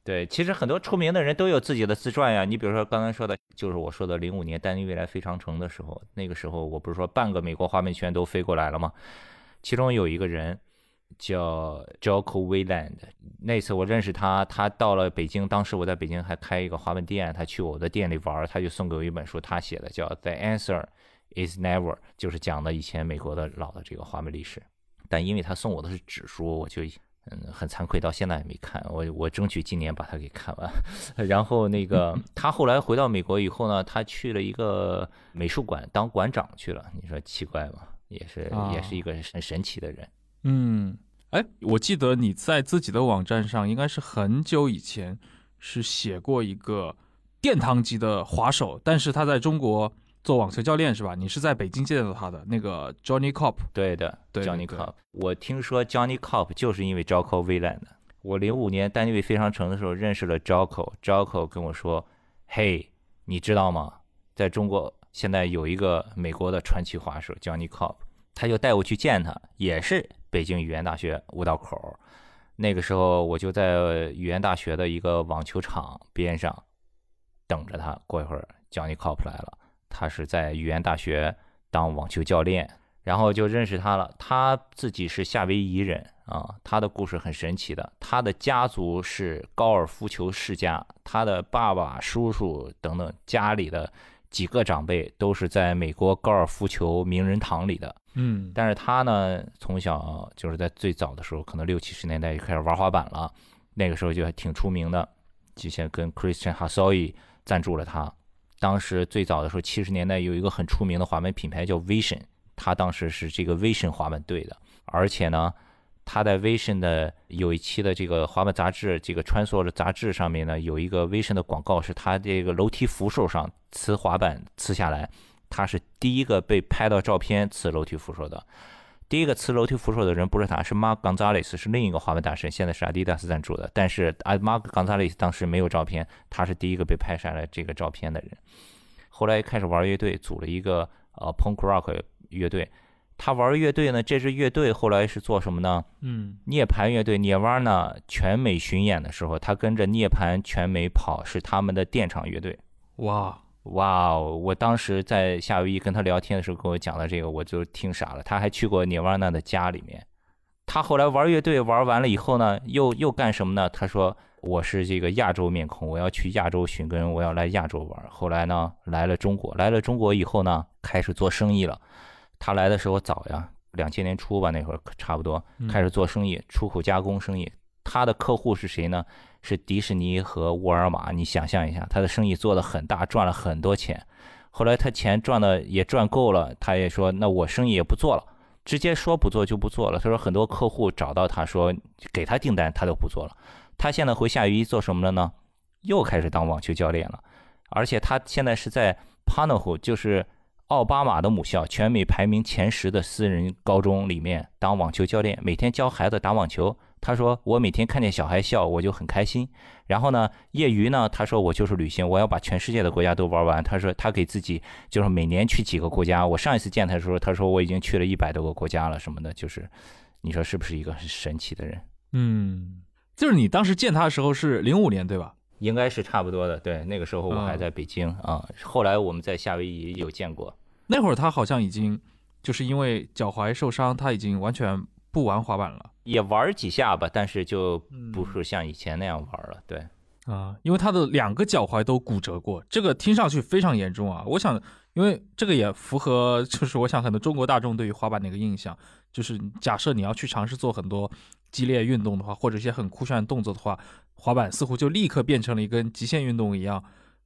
对，其实很多出名的人都有自己的自传呀。你比如说刚才说的，就是我说的零五年丹尼未来飞长城的时候，那个时候我不是说半个美国滑板圈都飞过来了吗？其中有一个人叫 Jocko Wayland，那次我认识他，他到了北京，当时我在北京还开一个滑板店，他去我的店里玩，他就送给我一本书，他写的叫 The Answer Is Never，就是讲的以前美国的老的这个滑板历史。但因为他送我的是纸书，我就。嗯，很惭愧，到现在也没看。我我争取今年把它给看完。然后那个 他后来回到美国以后呢，他去了一个美术馆当馆长去了。你说奇怪吗？也是也是一个很神奇的人。嗯，哎，我记得你在自己的网站上，应该是很久以前是写过一个殿堂级的滑手，但是他在中国。做网球教练是吧？你是在北京见到他的那个 Johnny Cop？对的对，Johnny Cop。我听说 Johnny Cop 就是因为 Jocko Willand。我零五年单位非常城的时候认识了 Jocko，Jocko 跟我说：“嘿，你知道吗？在中国现在有一个美国的传奇滑手 Johnny Cop。”他就带我去见他，也是北京语言大学五道口。那个时候我就在语言大学的一个网球场边上等着他。过一会儿，Johnny Cop 来了。他是在语言大学当网球教练，然后就认识他了。他自己是夏威夷人啊，他的故事很神奇的。他的家族是高尔夫球世家，他的爸爸、叔叔等等家里的几个长辈都是在美国高尔夫球名人堂里的。嗯，但是他呢，从小就是在最早的时候，可能六七十年代就开始玩滑板了，那个时候就还挺出名的，就像跟 Christian Hasoi 赞助了他。当时最早的时候，七十年代有一个很出名的滑板品牌叫 Vision，他当时是这个 Vision 滑板队的，而且呢，他在 Vision 的有一期的这个滑板杂志，这个穿梭的杂志上面呢，有一个 Vision 的广告，是他这个楼梯扶手上呲滑板呲下来，他是第一个被拍到照片呲楼梯扶手的。第一个呲楼梯扶手的人不是他，是 Mark Gonzalez，是另一个滑板大神，现在是 Adidas 赞助的。但是 Mark Gonzalez 当时没有照片，他是第一个被拍下来这个照片的人。后来开始玩乐队，组了一个呃 Punk Rock 乐队。他玩乐队呢，这支乐队后来是做什么呢？嗯，涅槃乐队涅瓦呢，全美巡演的时候，他跟着涅槃全美跑，是他们的电场乐队。哇！哇哦！我当时在夏威夷跟他聊天的时候，跟我讲了这个，我就听傻了。他还去过涅瓦纳的家里面。他后来玩乐队玩完了以后呢，又又干什么呢？他说：“我是这个亚洲面孔，我要去亚洲寻根，我要来亚洲玩。”后来呢，来了中国，来了中国以后呢，开始做生意了。他来的时候早呀，两千年初吧，那会儿差不多开始做生意，出口加工生意。他的客户是谁呢？是迪士尼和沃尔玛，你想象一下，他的生意做得很大，赚了很多钱。后来他钱赚的也赚够了，他也说那我生意也不做了，直接说不做就不做了。他说很多客户找到他说给他订单，他都不做了。他现在回夏威夷做什么了呢？又开始当网球教练了，而且他现在是在 p a n a h u 就是奥巴马的母校，全美排名前十的私人高中里面当网球教练，每天教孩子打网球。他说：“我每天看见小孩笑，我就很开心。然后呢，业余呢，他说我就是旅行，我要把全世界的国家都玩完。他说他给自己就是每年去几个国家。我上一次见他的时候，他说我已经去了一百多个国家了，什么的。就是你说是不是一个很神奇的人？嗯，就是你当时见他的时候是零五年对吧？应该是差不多的。对，那个时候我还在北京啊。后来我们在夏威夷有见过。那会儿他好像已经就是因为脚踝受伤，他已经完全不玩滑板了。”也玩几下吧，但是就不是像以前那样玩了。对，啊，因为他的两个脚踝都骨折过，这个听上去非常严重啊。我想，因为这个也符合，就是我想很多中国大众对于滑板的一个印象，就是假设你要去尝试做很多激烈运动的话，或者一些很酷炫的动作的话，滑板似乎就立刻变成了一跟极限运动一样，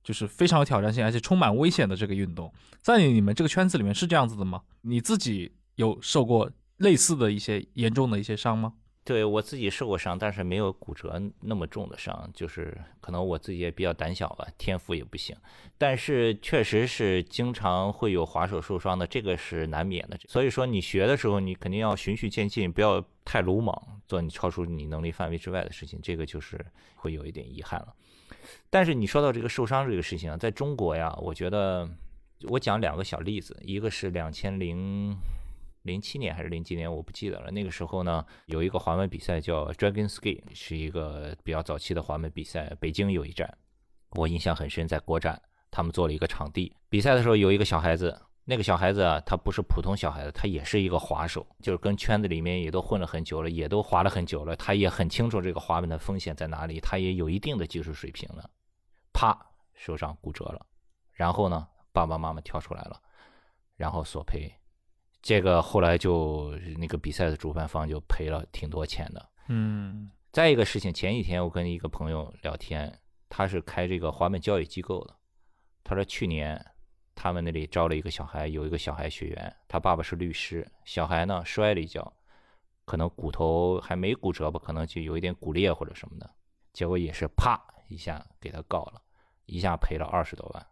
就是非常有挑战性，而且充满危险的这个运动。在你们这个圈子里面是这样子的吗？你自己有受过？类似的一些严重的一些伤吗？对我自己受过伤，但是没有骨折那么重的伤，就是可能我自己也比较胆小吧，天赋也不行。但是确实是经常会有滑手受伤的，这个是难免的。所以说你学的时候，你肯定要循序渐进，不要太鲁莽，做你超出你能力范围之外的事情，这个就是会有一点遗憾了。但是你说到这个受伤这个事情啊，在中国呀，我觉得我讲两个小例子，一个是两千零零七年还是零几年，我不记得了。那个时候呢，有一个滑门比赛叫 Dragon Ski，是一个比较早期的滑门比赛。北京有一站，我印象很深，在国展，他们做了一个场地。比赛的时候，有一个小孩子，那个小孩子啊，他不是普通小孩子，他也是一个滑手，就是跟圈子里面也都混了很久了，也都滑了很久了，他也很清楚这个滑板的风险在哪里，他也有一定的技术水平了。啪，手上骨折了，然后呢？爸爸妈妈跳出来了，然后索赔，这个后来就那个比赛的主办方就赔了挺多钱的。嗯，再一个事情，前几天我跟一个朋友聊天，他是开这个滑板教育机构的，他说去年他们那里招了一个小孩，有一个小孩学员，他爸爸是律师，小孩呢摔了一跤，可能骨头还没骨折吧，可能就有一点骨裂或者什么的，结果也是啪一下给他告了，一下赔了二十多万。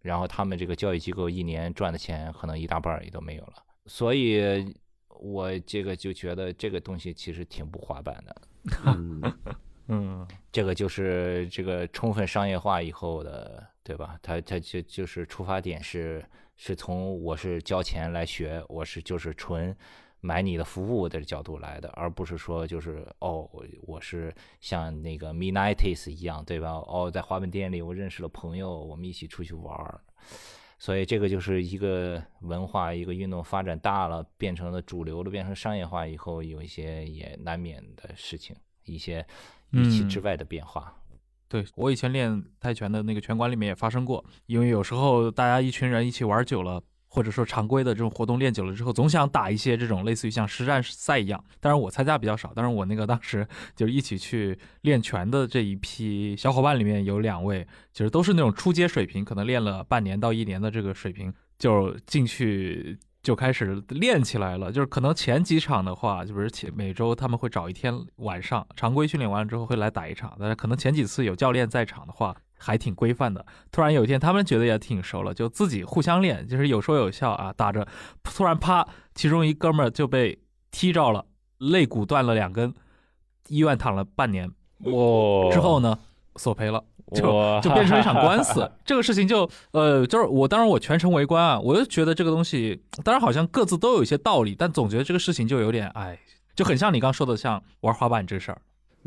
然后他们这个教育机构一年赚的钱可能一大半也都没有了，所以我这个就觉得这个东西其实挺不滑板的。嗯这个就是这个充分商业化以后的，对吧？他他就就是出发点是是从我是交钱来学，我是就是纯。买你的服务的角度来的，而不是说就是哦，我是像那个 Midnights 一样，对吧？哦，在滑板店里我认识了朋友，我们一起出去玩儿，所以这个就是一个文化，一个运动发展大了，变成了主流了，变成商业化以后，有一些也难免的事情，一些预期之外的变化。对我以前练泰拳的那个拳馆里面也发生过，因为有时候大家一群人一起玩久了。或者说常规的这种活动练久了之后，总想打一些这种类似于像实战赛一样。当然我参加比较少，但是我那个当时就是一起去练拳的这一批小伙伴里面有两位，其实都是那种初阶水平，可能练了半年到一年的这个水平，就进去就开始练起来了。就是可能前几场的话，就比如前每周他们会找一天晚上常规训练完了之后会来打一场，但是可能前几次有教练在场的话。还挺规范的。突然有一天，他们觉得也挺熟了，就自己互相练，就是有说有笑啊，打着，突然啪，其中一哥们儿就被踢着了，肋骨断了两根，医院躺了半年。哇！之后呢，索赔了，就就变成一场官司。这个事情就呃，就是我当然我全程围观啊，我就觉得这个东西，当然好像各自都有一些道理，但总觉得这个事情就有点哎，就很像你刚说的，像玩滑板这事儿。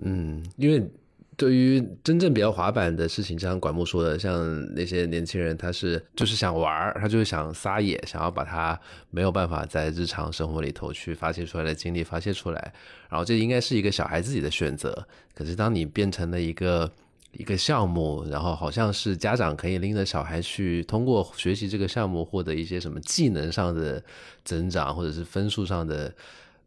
嗯，因为。对于真正比较滑板的事情，就像管木说的，像那些年轻人，他是就是想玩儿，他就是想撒野，想要把他没有办法在日常生活里头去发泄出来的精力发泄出来。然后这应该是一个小孩自己的选择。可是当你变成了一个一个项目，然后好像是家长可以拎着小孩去通过学习这个项目获得一些什么技能上的增长，或者是分数上的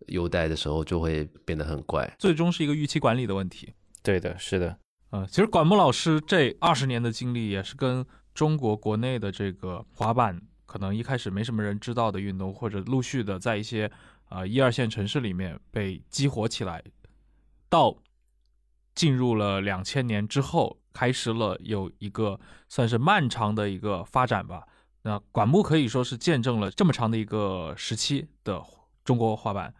优待的时候，就会变得很怪。最终是一个预期管理的问题。对的，是的，嗯，其实管木老师这二十年的经历也是跟中国国内的这个滑板，可能一开始没什么人知道的运动，或者陆续的在一些呃一二线城市里面被激活起来，到进入了两千年之后，开始了有一个算是漫长的一个发展吧。那管木可以说是见证了这么长的一个时期的中国滑板。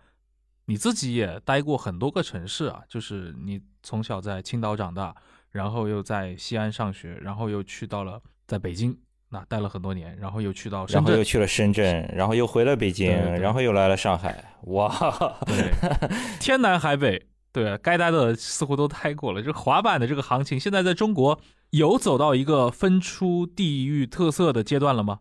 你自己也待过很多个城市啊，就是你从小在青岛长大，然后又在西安上学，然后又去到了在北京，那待了很多年，然后又去到深圳，然后又去了深圳，然后又回了北京，然后又来了上海，哇，对，天南海北，对，该待的似乎都待过了。这滑板的这个行情，现在在中国有走到一个分出地域特色的阶段了吗？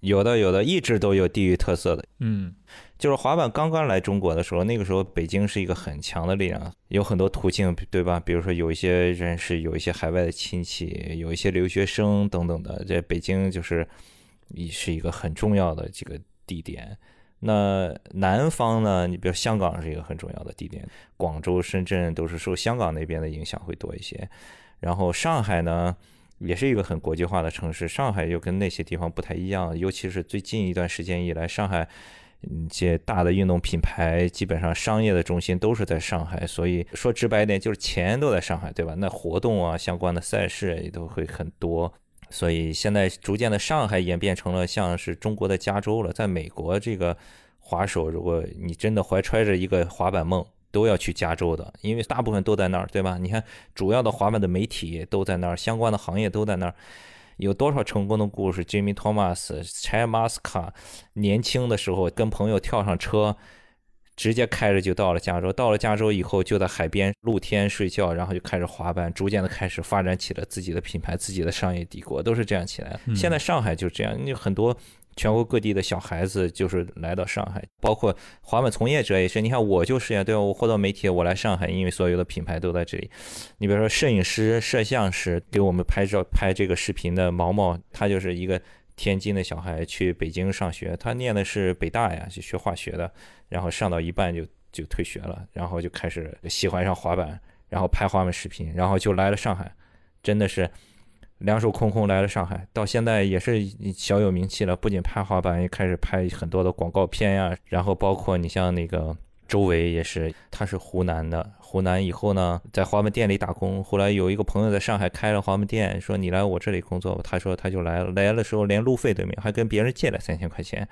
有的，有的，一直都有地域特色的。嗯，就是滑板刚刚来中国的时候，那个时候北京是一个很强的力量，有很多途径，对吧？比如说有一些人是有一些海外的亲戚，有一些留学生等等的，在北京就是是一个很重要的这个地点。那南方呢？你比如香港是一个很重要的地点，广州、深圳都是受香港那边的影响会多一些。然后上海呢？也是一个很国际化的城市，上海又跟那些地方不太一样，尤其是最近一段时间以来，上海一些大的运动品牌，基本上商业的中心都是在上海，所以说直白一点，就是钱都在上海，对吧？那活动啊，相关的赛事也都会很多，所以现在逐渐的，上海演变成了像是中国的加州了。在美国，这个滑手，如果你真的怀揣着一个滑板梦，都要去加州的，因为大部分都在那儿，对吧？你看主要的滑板的媒体都在那儿，相关的行业都在那儿。有多少成功的故事？Jimmy Thomas、Chad Muska 年轻的时候跟朋友跳上车，直接开着就到了加州。到了加州以后，就在海边露天睡觉，然后就开始滑板，逐渐的开始发展起了自己的品牌、自己的商业帝国，都是这样起来。现在上海就这样，有很多。全国各地的小孩子就是来到上海，包括滑板从业者也是。你看我就是呀，对吧？我获到媒体，我来上海，因为所有的品牌都在这里。你比如说摄影师、摄像师给我们拍照、拍这个视频的毛毛，他就是一个天津的小孩去北京上学，他念的是北大呀，就学化学的，然后上到一半就就退学了，然后就开始喜欢上滑板，然后拍滑板视频，然后就来了上海，真的是。两手空空来了上海，到现在也是小有名气了。不仅拍滑板，也开始拍很多的广告片呀。然后包括你像那个周围也是，他是湖南的。湖南以后呢，在花门店里打工。后来有一个朋友在上海开了花门店，说你来我这里工作吧。他说他就来了，来的时候连路费都没有，还跟别人借了三千块钱。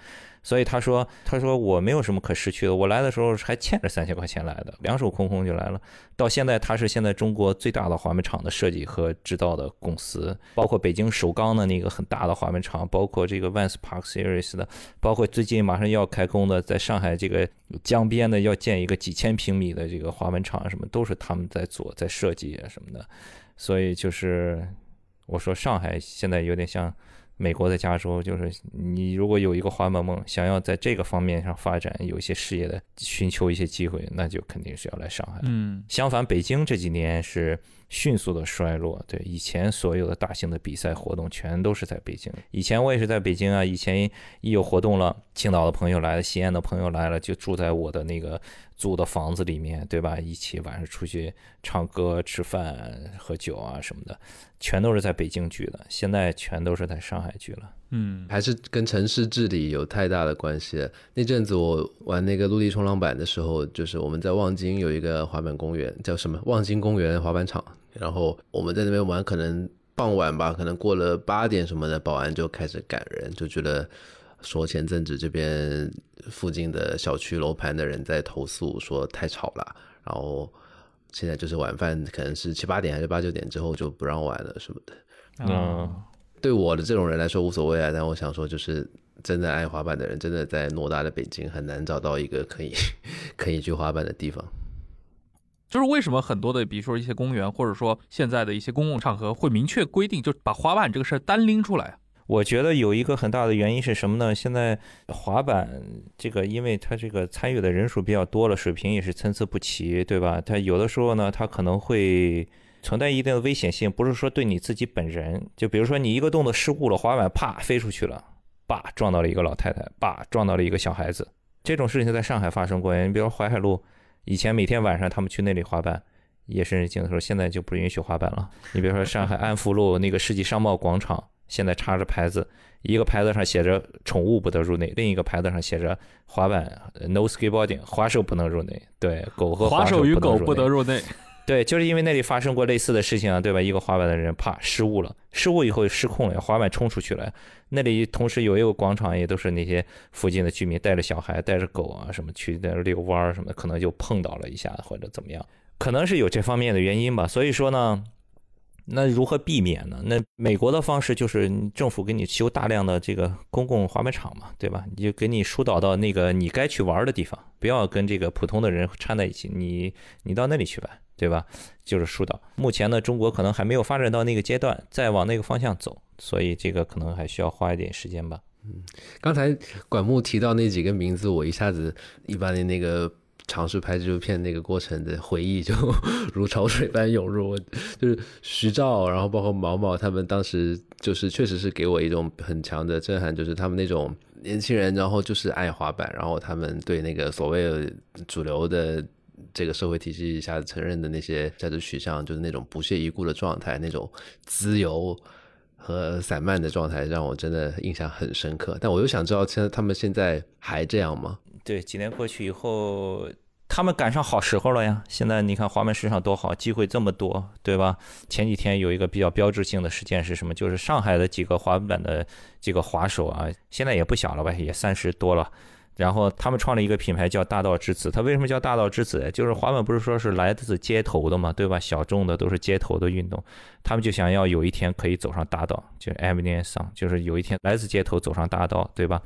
所以他说：“他说我没有什么可失去的，我来的时候还欠着三千块钱来的，两手空空就来了。到现在，他是现在中国最大的滑门厂的设计和制造的公司，包括北京首钢的那个很大的滑门厂，包括这个 Vans Park Series 的，包括最近马上要开工的，在上海这个江边的要建一个几千平米的这个滑门厂，什么都是他们在做，在设计啊什么的。所以就是我说上海现在有点像。”美国的加州，就是你如果有一个滑板梦，想要在这个方面上发展，有一些事业的寻求一些机会，那就肯定是要来上海。嗯，相反，北京这几年是。迅速的衰落，对以前所有的大型的比赛活动全都是在北京。以前我也是在北京啊，以前一有活动了，青岛的朋友来了，西安的朋友来了，就住在我的那个租的房子里面，对吧？一起晚上出去唱歌、吃饭、喝酒啊什么的，全都是在北京聚的。现在全都是在上海聚了。嗯，还是跟城市治理有太大的关系。那阵子我玩那个陆地冲浪板的时候，就是我们在望京有一个滑板公园，叫什么望京公园滑板场。然后我们在那边玩，可能傍晚吧，可能过了八点什么的，保安就开始赶人，就觉得说前阵子这边附近的小区楼盘的人在投诉，说太吵了。然后现在就是晚饭，可能是七八点还是八九点之后就不让玩了什么的。嗯，对我的这种人来说无所谓啊，但我想说，就是真的爱滑板的人，真的在偌大的北京很难找到一个可以 可以去滑板的地方。就是为什么很多的，比如说一些公园，或者说现在的一些公共场合，会明确规定，就把滑板这个事儿单拎出来。我觉得有一个很大的原因是什么呢？现在滑板这个，因为它这个参与的人数比较多了，水平也是参差不齐，对吧？它有的时候呢，它可能会存在一定的危险性，不是说对你自己本人，就比如说你一个动作失误了，滑板啪飞出去了，叭撞到了一个老太太，叭撞到了一个小孩子，这种事情在上海发生过。你比如淮海路。以前每天晚上他们去那里滑板，夜深人静的时候，现在就不允许滑板了。你比如说上海安福路那个世纪商贸广场，现在插着牌子，一个牌子上写着“宠物不得入内”，另一个牌子上写着“滑板 no skateboarding”，滑手不能入内。对，狗和滑手与狗不得入内。对，就是因为那里发生过类似的事情啊，对吧？一个滑板的人怕失误了，失误以后失控了，滑板冲出去了。那里同时有一个广场，也都是那些附近的居民带着小孩、带着狗啊什么去那遛弯儿什么，可能就碰到了一下或者怎么样，可能是有这方面的原因吧。所以说呢，那如何避免呢？那美国的方式就是政府给你修大量的这个公共滑板场嘛，对吧？你就给你疏导到那个你该去玩的地方，不要跟这个普通的人掺在一起，你你到那里去吧。对吧？就是疏导。目前呢，中国可能还没有发展到那个阶段，再往那个方向走，所以这个可能还需要花一点时间吧。嗯，刚才管木提到那几个名字，我一下子一般的那个尝试拍纪录片那个过程的回忆就 如潮水般涌入。就是徐照，然后包括毛毛他们，当时就是确实是给我一种很强的震撼，就是他们那种年轻人，然后就是爱滑板，然后他们对那个所谓主流的。这个社会体系下承认的那些价值取向，就是那种不屑一顾的状态，那种自由和散漫的状态，让我真的印象很深刻。但我又想知道，现在他们现在还这样吗？对，几年过去以后，他们赶上好时候了呀。现在你看滑板市场多好，机会这么多，对吧？前几天有一个比较标志性的事件是什么？就是上海的几个滑板的这个滑手啊，现在也不小了吧，也三十多了。然后他们创了一个品牌叫大道之子。他为什么叫大道之子？就是滑板不是说是来自街头的嘛，对吧？小众的都是街头的运动，他们就想要有一天可以走上大道，就是 Avenue Song，就是有一天来自街头走上大道，对吧？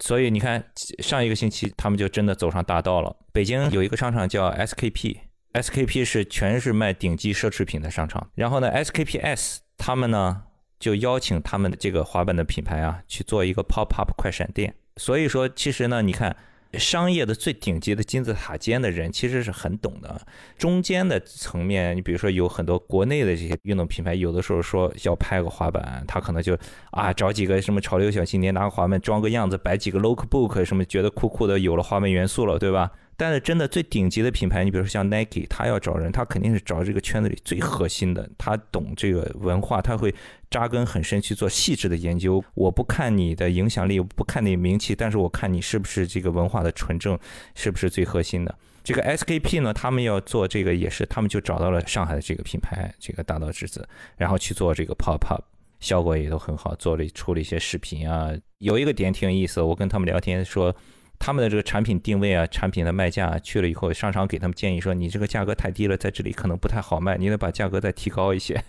所以你看，上一个星期他们就真的走上大道了。北京有一个商场叫 SKP，SKP 是全是卖顶级奢侈品的商场。然后呢，SKPS 他们呢就邀请他们的这个滑板的品牌啊去做一个 pop up 快闪店。所以说，其实呢，你看。商业的最顶级的金字塔尖的人其实是很懂的，中间的层面，你比如说有很多国内的这些运动品牌，有的时候说要拍个滑板，他可能就啊找几个什么潮流小青年拿个滑板装个样子，摆几个 lookbook 什么，觉得酷酷的，有了滑板元素了，对吧？但是真的最顶级的品牌，你比如说像 Nike，他要找人，他肯定是找这个圈子里最核心的，他懂这个文化，他会扎根很深去做细致的研究。我不看你的影响力，不看你名气，但是我看你是不是这个文化的纯正，是不是最核心的。这个 SKP 呢，他们要做这个也是，他们就找到了上海的这个品牌，这个大道之子，然后去做这个 pop up，效果也都很好，做了出了一些视频啊。有一个点挺有意思，我跟他们聊天说。他们的这个产品定位啊，产品的卖价去了以后，商场给他们建议说：“你这个价格太低了，在这里可能不太好卖，你得把价格再提高一些。”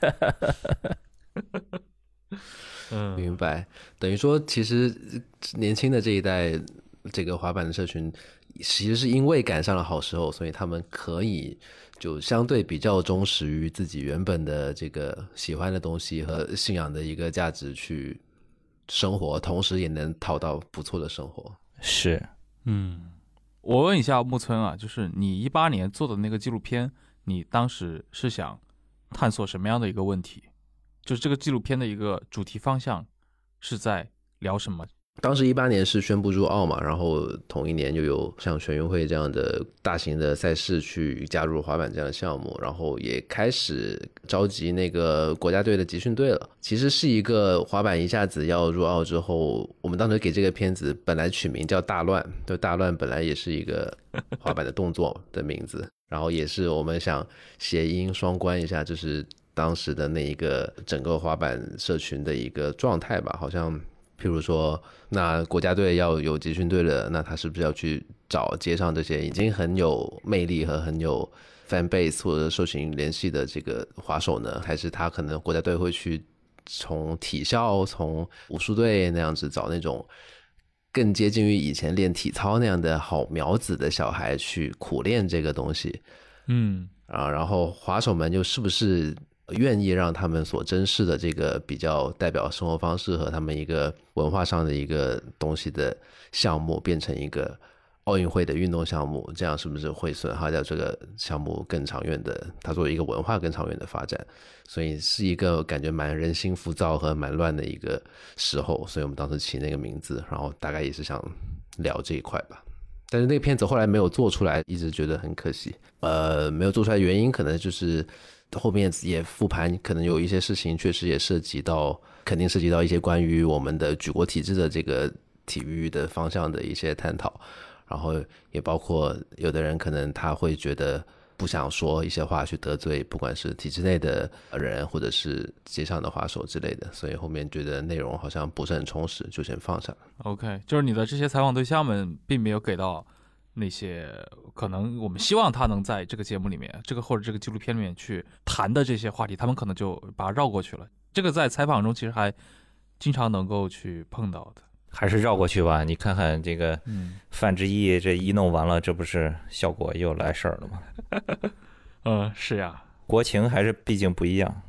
嗯，明白。等于说，其实年轻的这一代这个滑板的社群，其实是因为赶上了好时候，所以他们可以就相对比较忠实于自己原本的这个喜欢的东西和信仰的一个价值去生活，同时也能讨到不错的生活。是。嗯，我问一下木村啊，就是你一八年做的那个纪录片，你当时是想探索什么样的一个问题？就是这个纪录片的一个主题方向是在聊什么？当时一八年是宣布入奥嘛，然后同一年就有像全运会这样的大型的赛事去加入滑板这样的项目，然后也开始召集那个国家队的集训队了。其实是一个滑板一下子要入奥之后，我们当时给这个片子本来取名叫《大乱》，就大乱本来也是一个 滑板的动作的名字，然后也是我们想谐音双关一下，就是当时的那一个整个滑板社群的一个状态吧，好像。譬如说，那国家队要有集训队了，那他是不是要去找街上这些已经很有魅力和很有 fan base 或者社群联系的这个滑手呢？还是他可能国家队会去从体校、从武术队那样子找那种更接近于以前练体操那样的好苗子的小孩去苦练这个东西？嗯啊，然后滑手们又是不是？愿意让他们所珍视的这个比较代表生活方式和他们一个文化上的一个东西的项目变成一个奥运会的运动项目，这样是不是会损害掉这个项目更长远的？它作为一个文化更长远的发展，所以是一个感觉蛮人心浮躁和蛮乱的一个时候，所以我们当时起那个名字，然后大概也是想聊这一块吧。但是那个片子后来没有做出来，一直觉得很可惜。呃，没有做出来原因可能就是。后面也复盘，可能有一些事情确实也涉及到，肯定涉及到一些关于我们的举国体制的这个体育的方向的一些探讨，然后也包括有的人可能他会觉得不想说一些话去得罪，不管是体制内的人或者是街上的滑手之类的，所以后面觉得内容好像不是很充实，就先放下了。OK，就是你的这些采访对象们并没有给到。那些可能我们希望他能在这个节目里面，这个或者这个纪录片里面去谈的这些话题，他们可能就把它绕过去了。这个在采访中其实还经常能够去碰到的，还是绕过去吧。你看看这个范志毅，这一弄完了，这不是效果又来事儿了吗？嗯，是呀，国情还是毕竟不一样。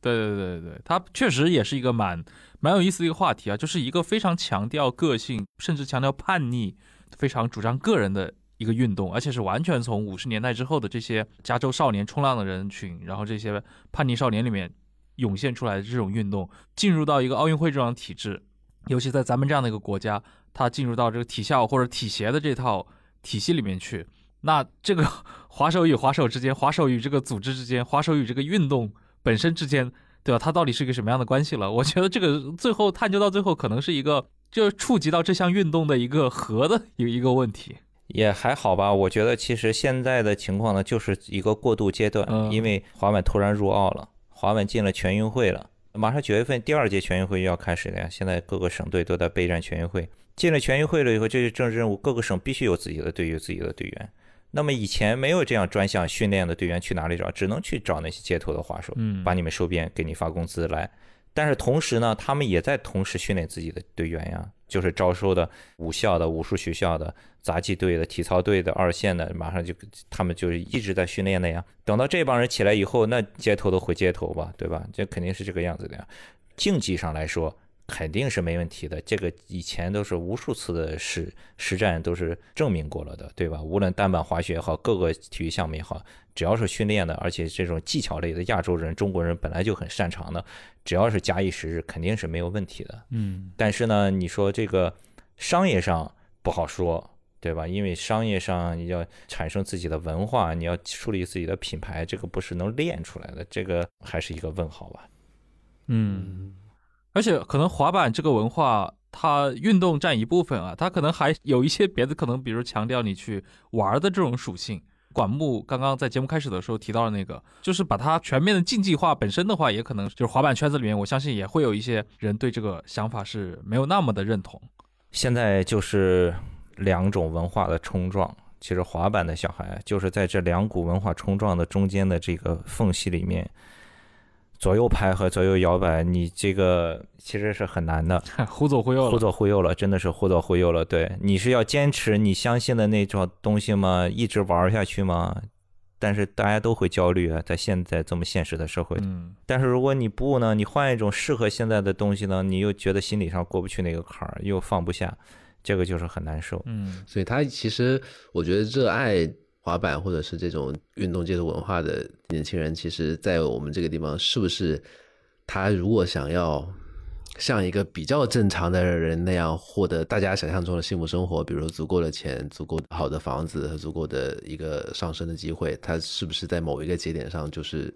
对对对对对，他确实也是一个蛮蛮有意思的一个话题啊，就是一个非常强调个性，甚至强调叛逆。非常主张个人的一个运动，而且是完全从五十年代之后的这些加州少年冲浪的人群，然后这些叛逆少年里面涌现出来的这种运动，进入到一个奥运会这样体制，尤其在咱们这样的一个国家，它进入到这个体校或者体协的这套体系里面去，那这个 滑手与滑手之间，滑手与这个组织之间，滑手与这个运动本身之间，对吧？它到底是一个什么样的关系了？我觉得这个最后探究到最后，可能是一个。就触及到这项运动的一个核的有一个问题，也还好吧。我觉得其实现在的情况呢，就是一个过渡阶段，因为滑板突然入奥了，滑板进了全运会了，马上九月份第二届全运会又要开始了呀。现在各个省队都在备战全运会，进了全运会了以后，这些政治任务，各个省必须有自己的队，有自己的队员。那么以前没有这样专项训练的队员，去哪里找？只能去找那些街头的滑手，嗯，把你们收编，给你发工资来。但是同时呢，他们也在同时训练自己的队员呀，就是招收的武校的、武术学校的、杂技队的、体操队的、二线的，马上就他们就是一直在训练的呀。等到这帮人起来以后，那街头都回街头吧，对吧？这肯定是这个样子的呀。竞技上来说。肯定是没问题的，这个以前都是无数次的实实战都是证明过了的，对吧？无论单板滑雪也好，各个体育项目也好，只要是训练的，而且这种技巧类的，亚洲人、中国人本来就很擅长的，只要是假以时日，肯定是没有问题的。嗯。但是呢，你说这个商业上不好说，对吧？因为商业上你要产生自己的文化，你要树立自己的品牌，这个不是能练出来的，这个还是一个问号吧。嗯。而且可能滑板这个文化，它运动占一部分啊，它可能还有一些别的可能，比如强调你去玩的这种属性。管木刚刚在节目开始的时候提到的那个，就是把它全面的竞技化本身的话，也可能就是滑板圈子里面，我相信也会有一些人对这个想法是没有那么的认同。现在就是两种文化的冲撞，其实滑板的小孩就是在这两股文化冲撞的中间的这个缝隙里面。左右拍和左右摇摆，你这个其实是很难的，忽左忽右，忽左忽右了，真的是忽左忽右了。对，你是要坚持你相信的那种东西吗？一直玩下去吗？但是大家都会焦虑啊，在现在这么现实的社会。嗯。但是如果你不呢？你换一种适合现在的东西呢？你又觉得心理上过不去那个坎儿，又放不下，这个就是很难受。嗯。所以他其实，我觉得热爱。滑板或者是这种运动街头文化的年轻人，其实，在我们这个地方，是不是他如果想要像一个比较正常的人那样获得大家想象中的幸福生活，比如说足够的钱、足够好的房子和足够的一个上升的机会，他是不是在某一个节点上，就是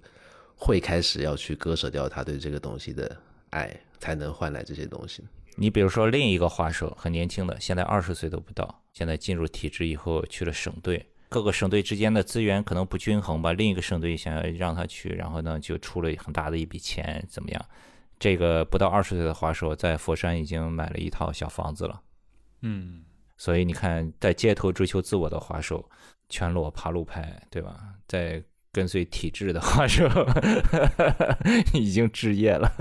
会开始要去割舍掉他对这个东西的爱，才能换来这些东西？你比如说另一个滑手，很年轻的，现在二十岁都不到，现在进入体制以后去了省队。各个省队之间的资源可能不均衡吧，另一个省队想要让他去，然后呢就出了很大的一笔钱，怎么样？这个不到二十岁的滑手在佛山已经买了一套小房子了，嗯，所以你看，在街头追求自我的滑手，全裸爬路拍，对吧？在跟随体制的滑手，已经置业了，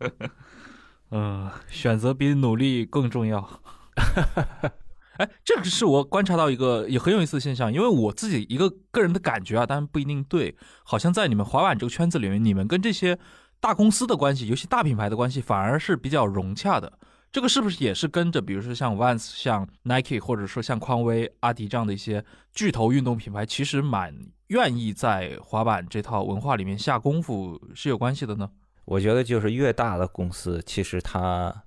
嗯，选择比努力更重要。哎，这个是我观察到一个也很有意思的现象，因为我自己一个个人的感觉啊，当然不一定对，好像在你们滑板这个圈子里面，你们跟这些大公司的关系，尤其大品牌的关系，反而是比较融洽的。这个是不是也是跟着，比如说像 Vans、像 Nike，或者说像匡威、阿迪这样的一些巨头运动品牌，其实蛮愿意在滑板这套文化里面下功夫是有关系的呢？我觉得就是越大的公司，其实它。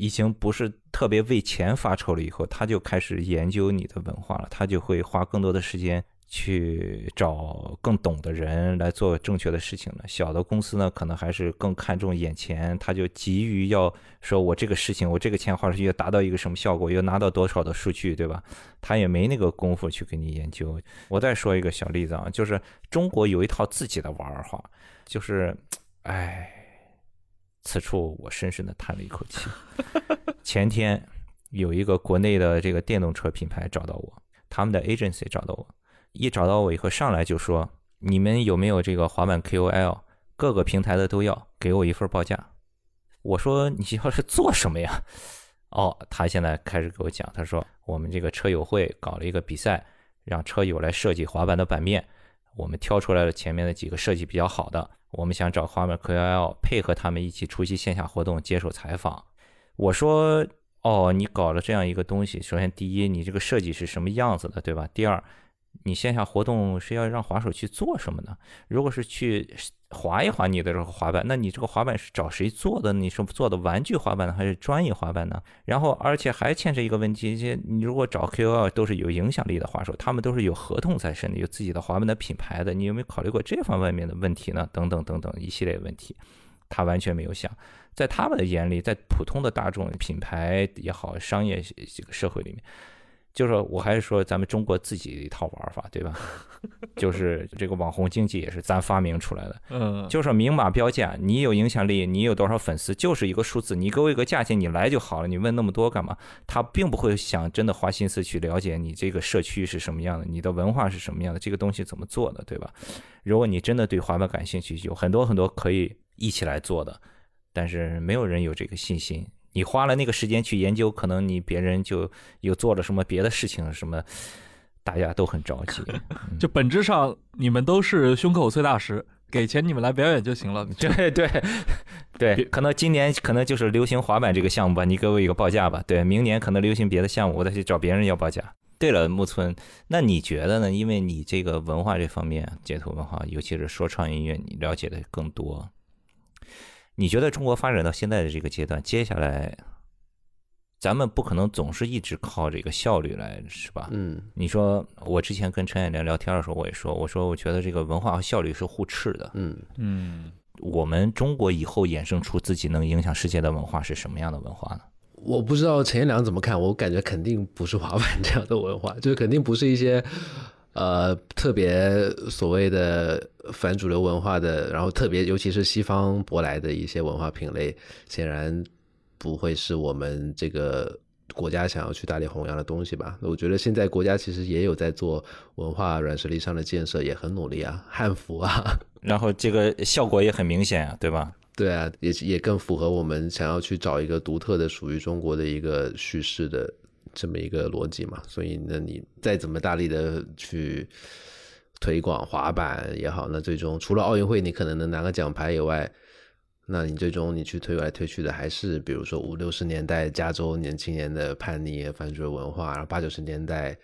已经不是特别为钱发愁了，以后他就开始研究你的文化了，他就会花更多的时间去找更懂的人来做正确的事情了。小的公司呢，可能还是更看重眼前，他就急于要说，我这个事情，我这个钱花出去要达到一个什么效果，要拿到多少的数据，对吧？他也没那个功夫去给你研究。我再说一个小例子啊，就是中国有一套自己的玩儿法，就是，哎。此处我深深的叹了一口气。前天有一个国内的这个电动车品牌找到我，他们的 agency 找到我，一找到我以后上来就说：“你们有没有这个滑板 KOL？各个平台的都要，给我一份报价。”我说：“你要是做什么呀？”哦，他现在开始给我讲，他说：“我们这个车友会搞了一个比赛，让车友来设计滑板的版面，我们挑出来了前面的几个设计比较好的。”我们想找滑板 KOL 配合他们一起出席线下活动，接受采访。我说：“哦，你搞了这样一个东西，首先第一，你这个设计是什么样子的，对吧？第二。”你线下活动是要让滑手去做什么呢？如果是去滑一滑你的这个滑板，那你这个滑板是找谁做的？你是做的玩具滑板呢，还是专业滑板呢？然后，而且还牵扯一个问题，就你如果找 KOL 都是有影响力的滑手，他们都是有合同在身的，有自己的滑板的品牌的，你有没有考虑过这方面的问题呢？等等等等一系列问题，他完全没有想。在他们的眼里，在普通的大众品牌也好，商业这个社会里面。就是我还是说咱们中国自己的一套玩法，对吧？就 是这个网红经济也是咱发明出来的，嗯，就是明码标价，你有影响力，你有多少粉丝，就是一个数字，你给我一个价钱，你来就好了，你问那么多干嘛？他并不会想真的花心思去了解你这个社区是什么样的，你的文化是什么样的，这个东西怎么做的，对吧？如果你真的对滑板感兴趣，有很多很多可以一起来做的，但是没有人有这个信心。你花了那个时间去研究，可能你别人就又做了什么别的事情，什么。大家都很着急，就本质上你们都是胸口碎大石，给钱你们来表演就行了。对对对，可能今年可能就是流行滑板这个项目吧，你给我一个报价吧。对，明年可能流行别的项目，我再去找别人要报价。对了，木村，那你觉得呢？因为你这个文化这方面，街头文化，尤其是说唱音乐，你了解的更多。你觉得中国发展到现在的这个阶段，接下来？咱们不可能总是一直靠这个效率来，是吧？嗯，你说我之前跟陈彦良聊天的时候，我也说，我说我觉得这个文化和效率是互斥的。嗯嗯，我们中国以后衍生出自己能影响世界的文化是什么样的文化呢？我不知道陈彦良怎么看，我感觉肯定不是滑板 这样的文化，就是肯定不是一些呃特别所谓的反主流文化的，然后特别尤其是西方舶来的一些文化品类，显然。不会是我们这个国家想要去大力弘扬的东西吧？我觉得现在国家其实也有在做文化软实力上的建设，也很努力啊，汉服啊，然后这个效果也很明显啊，对吧？对啊，也也更符合我们想要去找一个独特的属于中国的一个叙事的这么一个逻辑嘛。所以，那你再怎么大力的去推广滑板也好，那最终除了奥运会你可能能拿个奖牌以外。那你最终你去推来推去的还是比如说五六十年代加州年轻人的叛逆反主流文化，然后八九十年代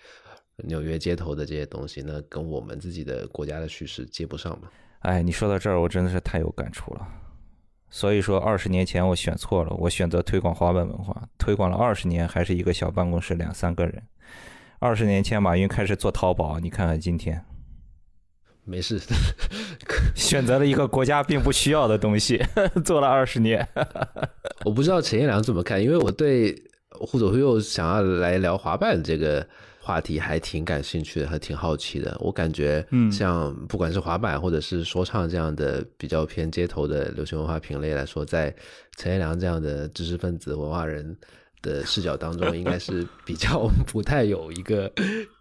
纽约街头的这些东西，那跟我们自己的国家的叙事接不上嘛？哎，你说到这儿，我真的是太有感触了。所以说，二十年前我选错了，我选择推广滑板文化，推广了二十年，还是一个小办公室两三个人。二十年前马云开始做淘宝，你看看今天。没事，选择了一个国家并不需要的东西，做了二十年。我不知道陈彦良怎么看，因为我对互左互右想要来聊滑板这个话题还挺感兴趣的，还挺好奇的。我感觉，嗯，像不管是滑板或者是说唱这样的比较偏街头的流行文化品类来说，在陈彦良这样的知识分子、文化人的视角当中，应该是比较不太有一个。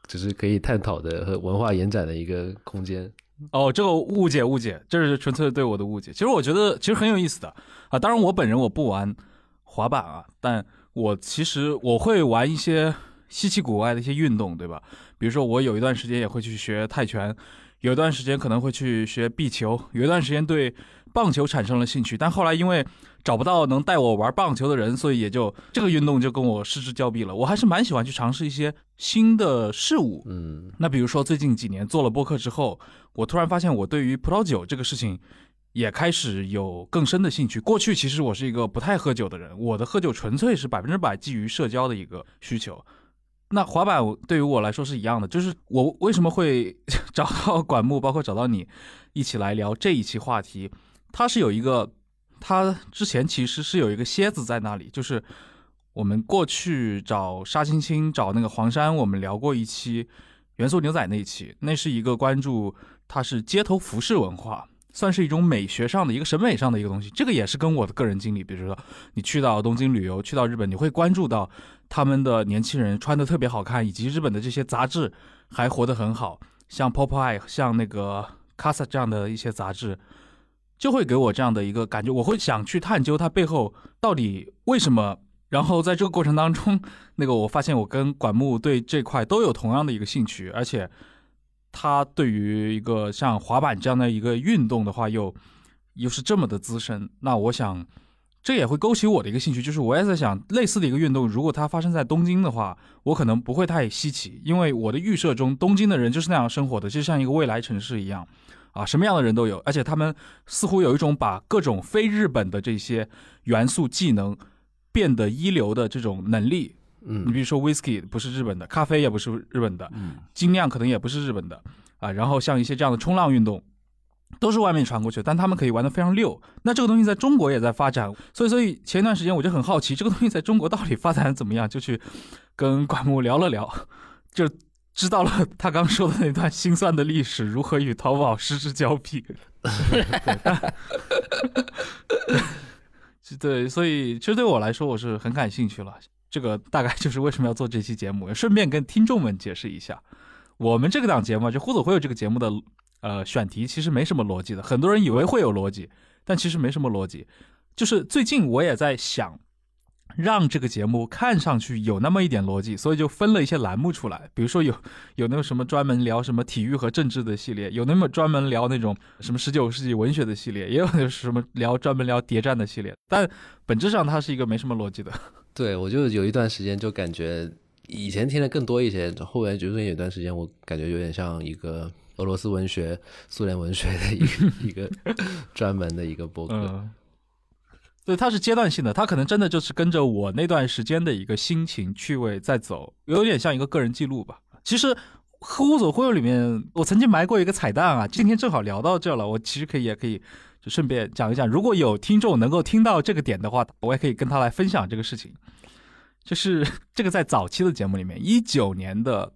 就是可以探讨的和文化延展的一个空间哦，这个误解误解，这是纯粹对我的误解。其实我觉得其实很有意思的啊，当然我本人我不玩滑板啊，但我其实我会玩一些稀奇古怪的一些运动，对吧？比如说我有一段时间也会去学泰拳，有一段时间可能会去学壁球，有一段时间对棒球产生了兴趣，但后来因为。找不到能带我玩棒球的人，所以也就这个运动就跟我失之交臂了。我还是蛮喜欢去尝试一些新的事物。嗯，那比如说最近几年做了播客之后，我突然发现我对于葡萄酒这个事情也开始有更深的兴趣。过去其实我是一个不太喝酒的人，我的喝酒纯粹是百分之百基于社交的一个需求。那滑板对于我来说是一样的，就是我为什么会 找到 管木，包括找到你一起来聊这一期话题，它是有一个。他之前其实是有一个蝎子在那里，就是我们过去找沙青青、找那个黄山，我们聊过一期元素牛仔那一期，那是一个关注它是街头服饰文化，算是一种美学上的一个审美上的一个东西。这个也是跟我的个人经历，比如说你去到东京旅游，去到日本，你会关注到他们的年轻人穿的特别好看，以及日本的这些杂志还活得很好，像 Pop Eye、像那个 Casa 这样的一些杂志。就会给我这样的一个感觉，我会想去探究它背后到底为什么。然后在这个过程当中，那个我发现我跟管木对这块都有同样的一个兴趣，而且他对于一个像滑板这样的一个运动的话，又又是这么的资深。那我想，这也会勾起我的一个兴趣，就是我也在想，类似的一个运动，如果它发生在东京的话，我可能不会太稀奇，因为我的预设中，东京的人就是那样生活的，就像一个未来城市一样。啊，什么样的人都有，而且他们似乎有一种把各种非日本的这些元素技能变得一流的这种能力。嗯，你比如说，whisky 不是日本的，咖啡也不是日本的，精酿可能也不是日本的啊。然后像一些这样的冲浪运动，都是外面传过去，但他们可以玩的非常溜。那这个东西在中国也在发展，所以所以前一段时间我就很好奇，这个东西在中国到底发展怎么样，就去跟管木聊了聊，就知道了他刚说的那段心酸的历史，如何与淘宝失之交臂。对，所以其实对我来说，我是很感兴趣了。这个大概就是为什么要做这期节目，顺便跟听众们解释一下，我们这个档节目就《呼走会有这个节目的。呃，选题其实没什么逻辑的，很多人以为会有逻辑，但其实没什么逻辑。就是最近我也在想，让这个节目看上去有那么一点逻辑，所以就分了一些栏目出来。比如说有有那个什么专门聊什么体育和政治的系列，有那么专门聊那种什么十九世纪文学的系列，也有什么聊专门聊谍战的系列。但本质上它是一个没什么逻辑的。对，我就有一段时间就感觉以前听的更多一些，后面就有一段时间我感觉有点像一个。俄罗斯文学、苏联文学的一个 一个专门的一个博客，对，它是阶段性的，它可能真的就是跟着我那段时间的一个心情趣味在走，有点像一个个人记录吧。其实《呼走忽右》里面，我曾经埋过一个彩蛋啊，今天正好聊到这了，我其实可以也可以顺便讲一讲，如果有听众能够听到这个点的话，我也可以跟他来分享这个事情。就是 这个在早期的节目里面，一九年的，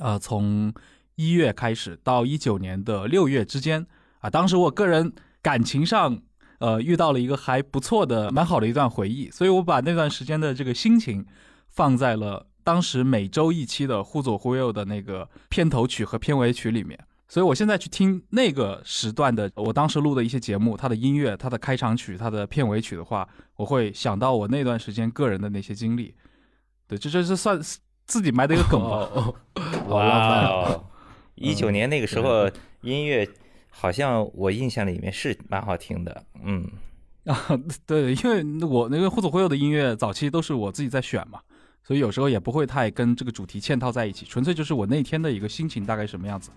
呃，从。一月开始到一九年的六月之间啊，当时我个人感情上呃遇到了一个还不错的、蛮好的一段回忆，所以我把那段时间的这个心情放在了当时每周一期的《忽左忽右》的那个片头曲和片尾曲里面。所以我现在去听那个时段的我当时录的一些节目，它的音乐、它的开场曲、它的片尾曲的话，我会想到我那段时间个人的那些经历。对，这这是算自己埋的一个梗吧？哇。一九年那个时候，音乐好像我印象里面是蛮好听的，嗯啊，对，因为我那个互左互右的音乐早期都是我自己在选嘛，所以有时候也不会太跟这个主题嵌套在一起，纯粹就是我那天的一个心情大概什么样子，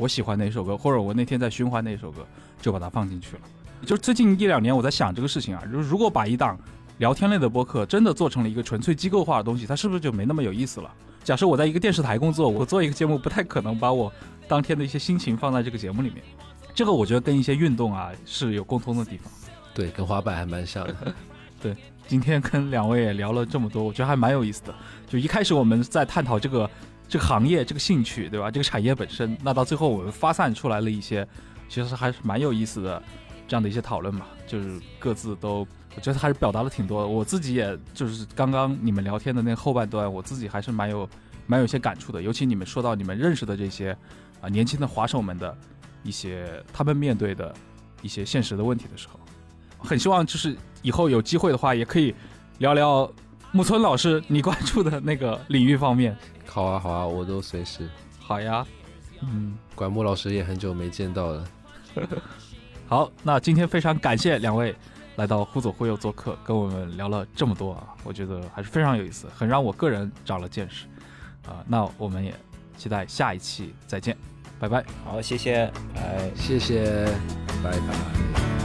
我喜欢哪首歌，或者我那天在循环哪首歌，就把它放进去了。就是最近一两年我在想这个事情啊，就是如果把一档聊天类的播客真的做成了一个纯粹机构化的东西，它是不是就没那么有意思了？假设我在一个电视台工作，我做一个节目，不太可能把我当天的一些心情放在这个节目里面。这个我觉得跟一些运动啊是有共通的地方。对，跟滑板还蛮像的。对，今天跟两位也聊了这么多，我觉得还蛮有意思的。就一开始我们在探讨这个这个行业、这个兴趣，对吧？这个产业本身，那到最后我们发散出来了一些，其实还是蛮有意思的这样的一些讨论吧。就是各自都。我觉得还是表达了挺多的，我自己也就是刚刚你们聊天的那后半段，我自己还是蛮有蛮有一些感触的。尤其你们说到你们认识的这些啊年轻的滑手们的一些他们面对的一些现实的问题的时候，很希望就是以后有机会的话，也可以聊聊木村老师你关注的那个领域方面。好啊，好啊，我都随时。好呀，嗯，管木老师也很久没见到了。好，那今天非常感谢两位。来到忽左忽右做客，跟我们聊了这么多啊，我觉得还是非常有意思，很让我个人长了见识啊。那我们也期待下一期再见，拜拜。好，谢谢，拜，谢谢，拜拜。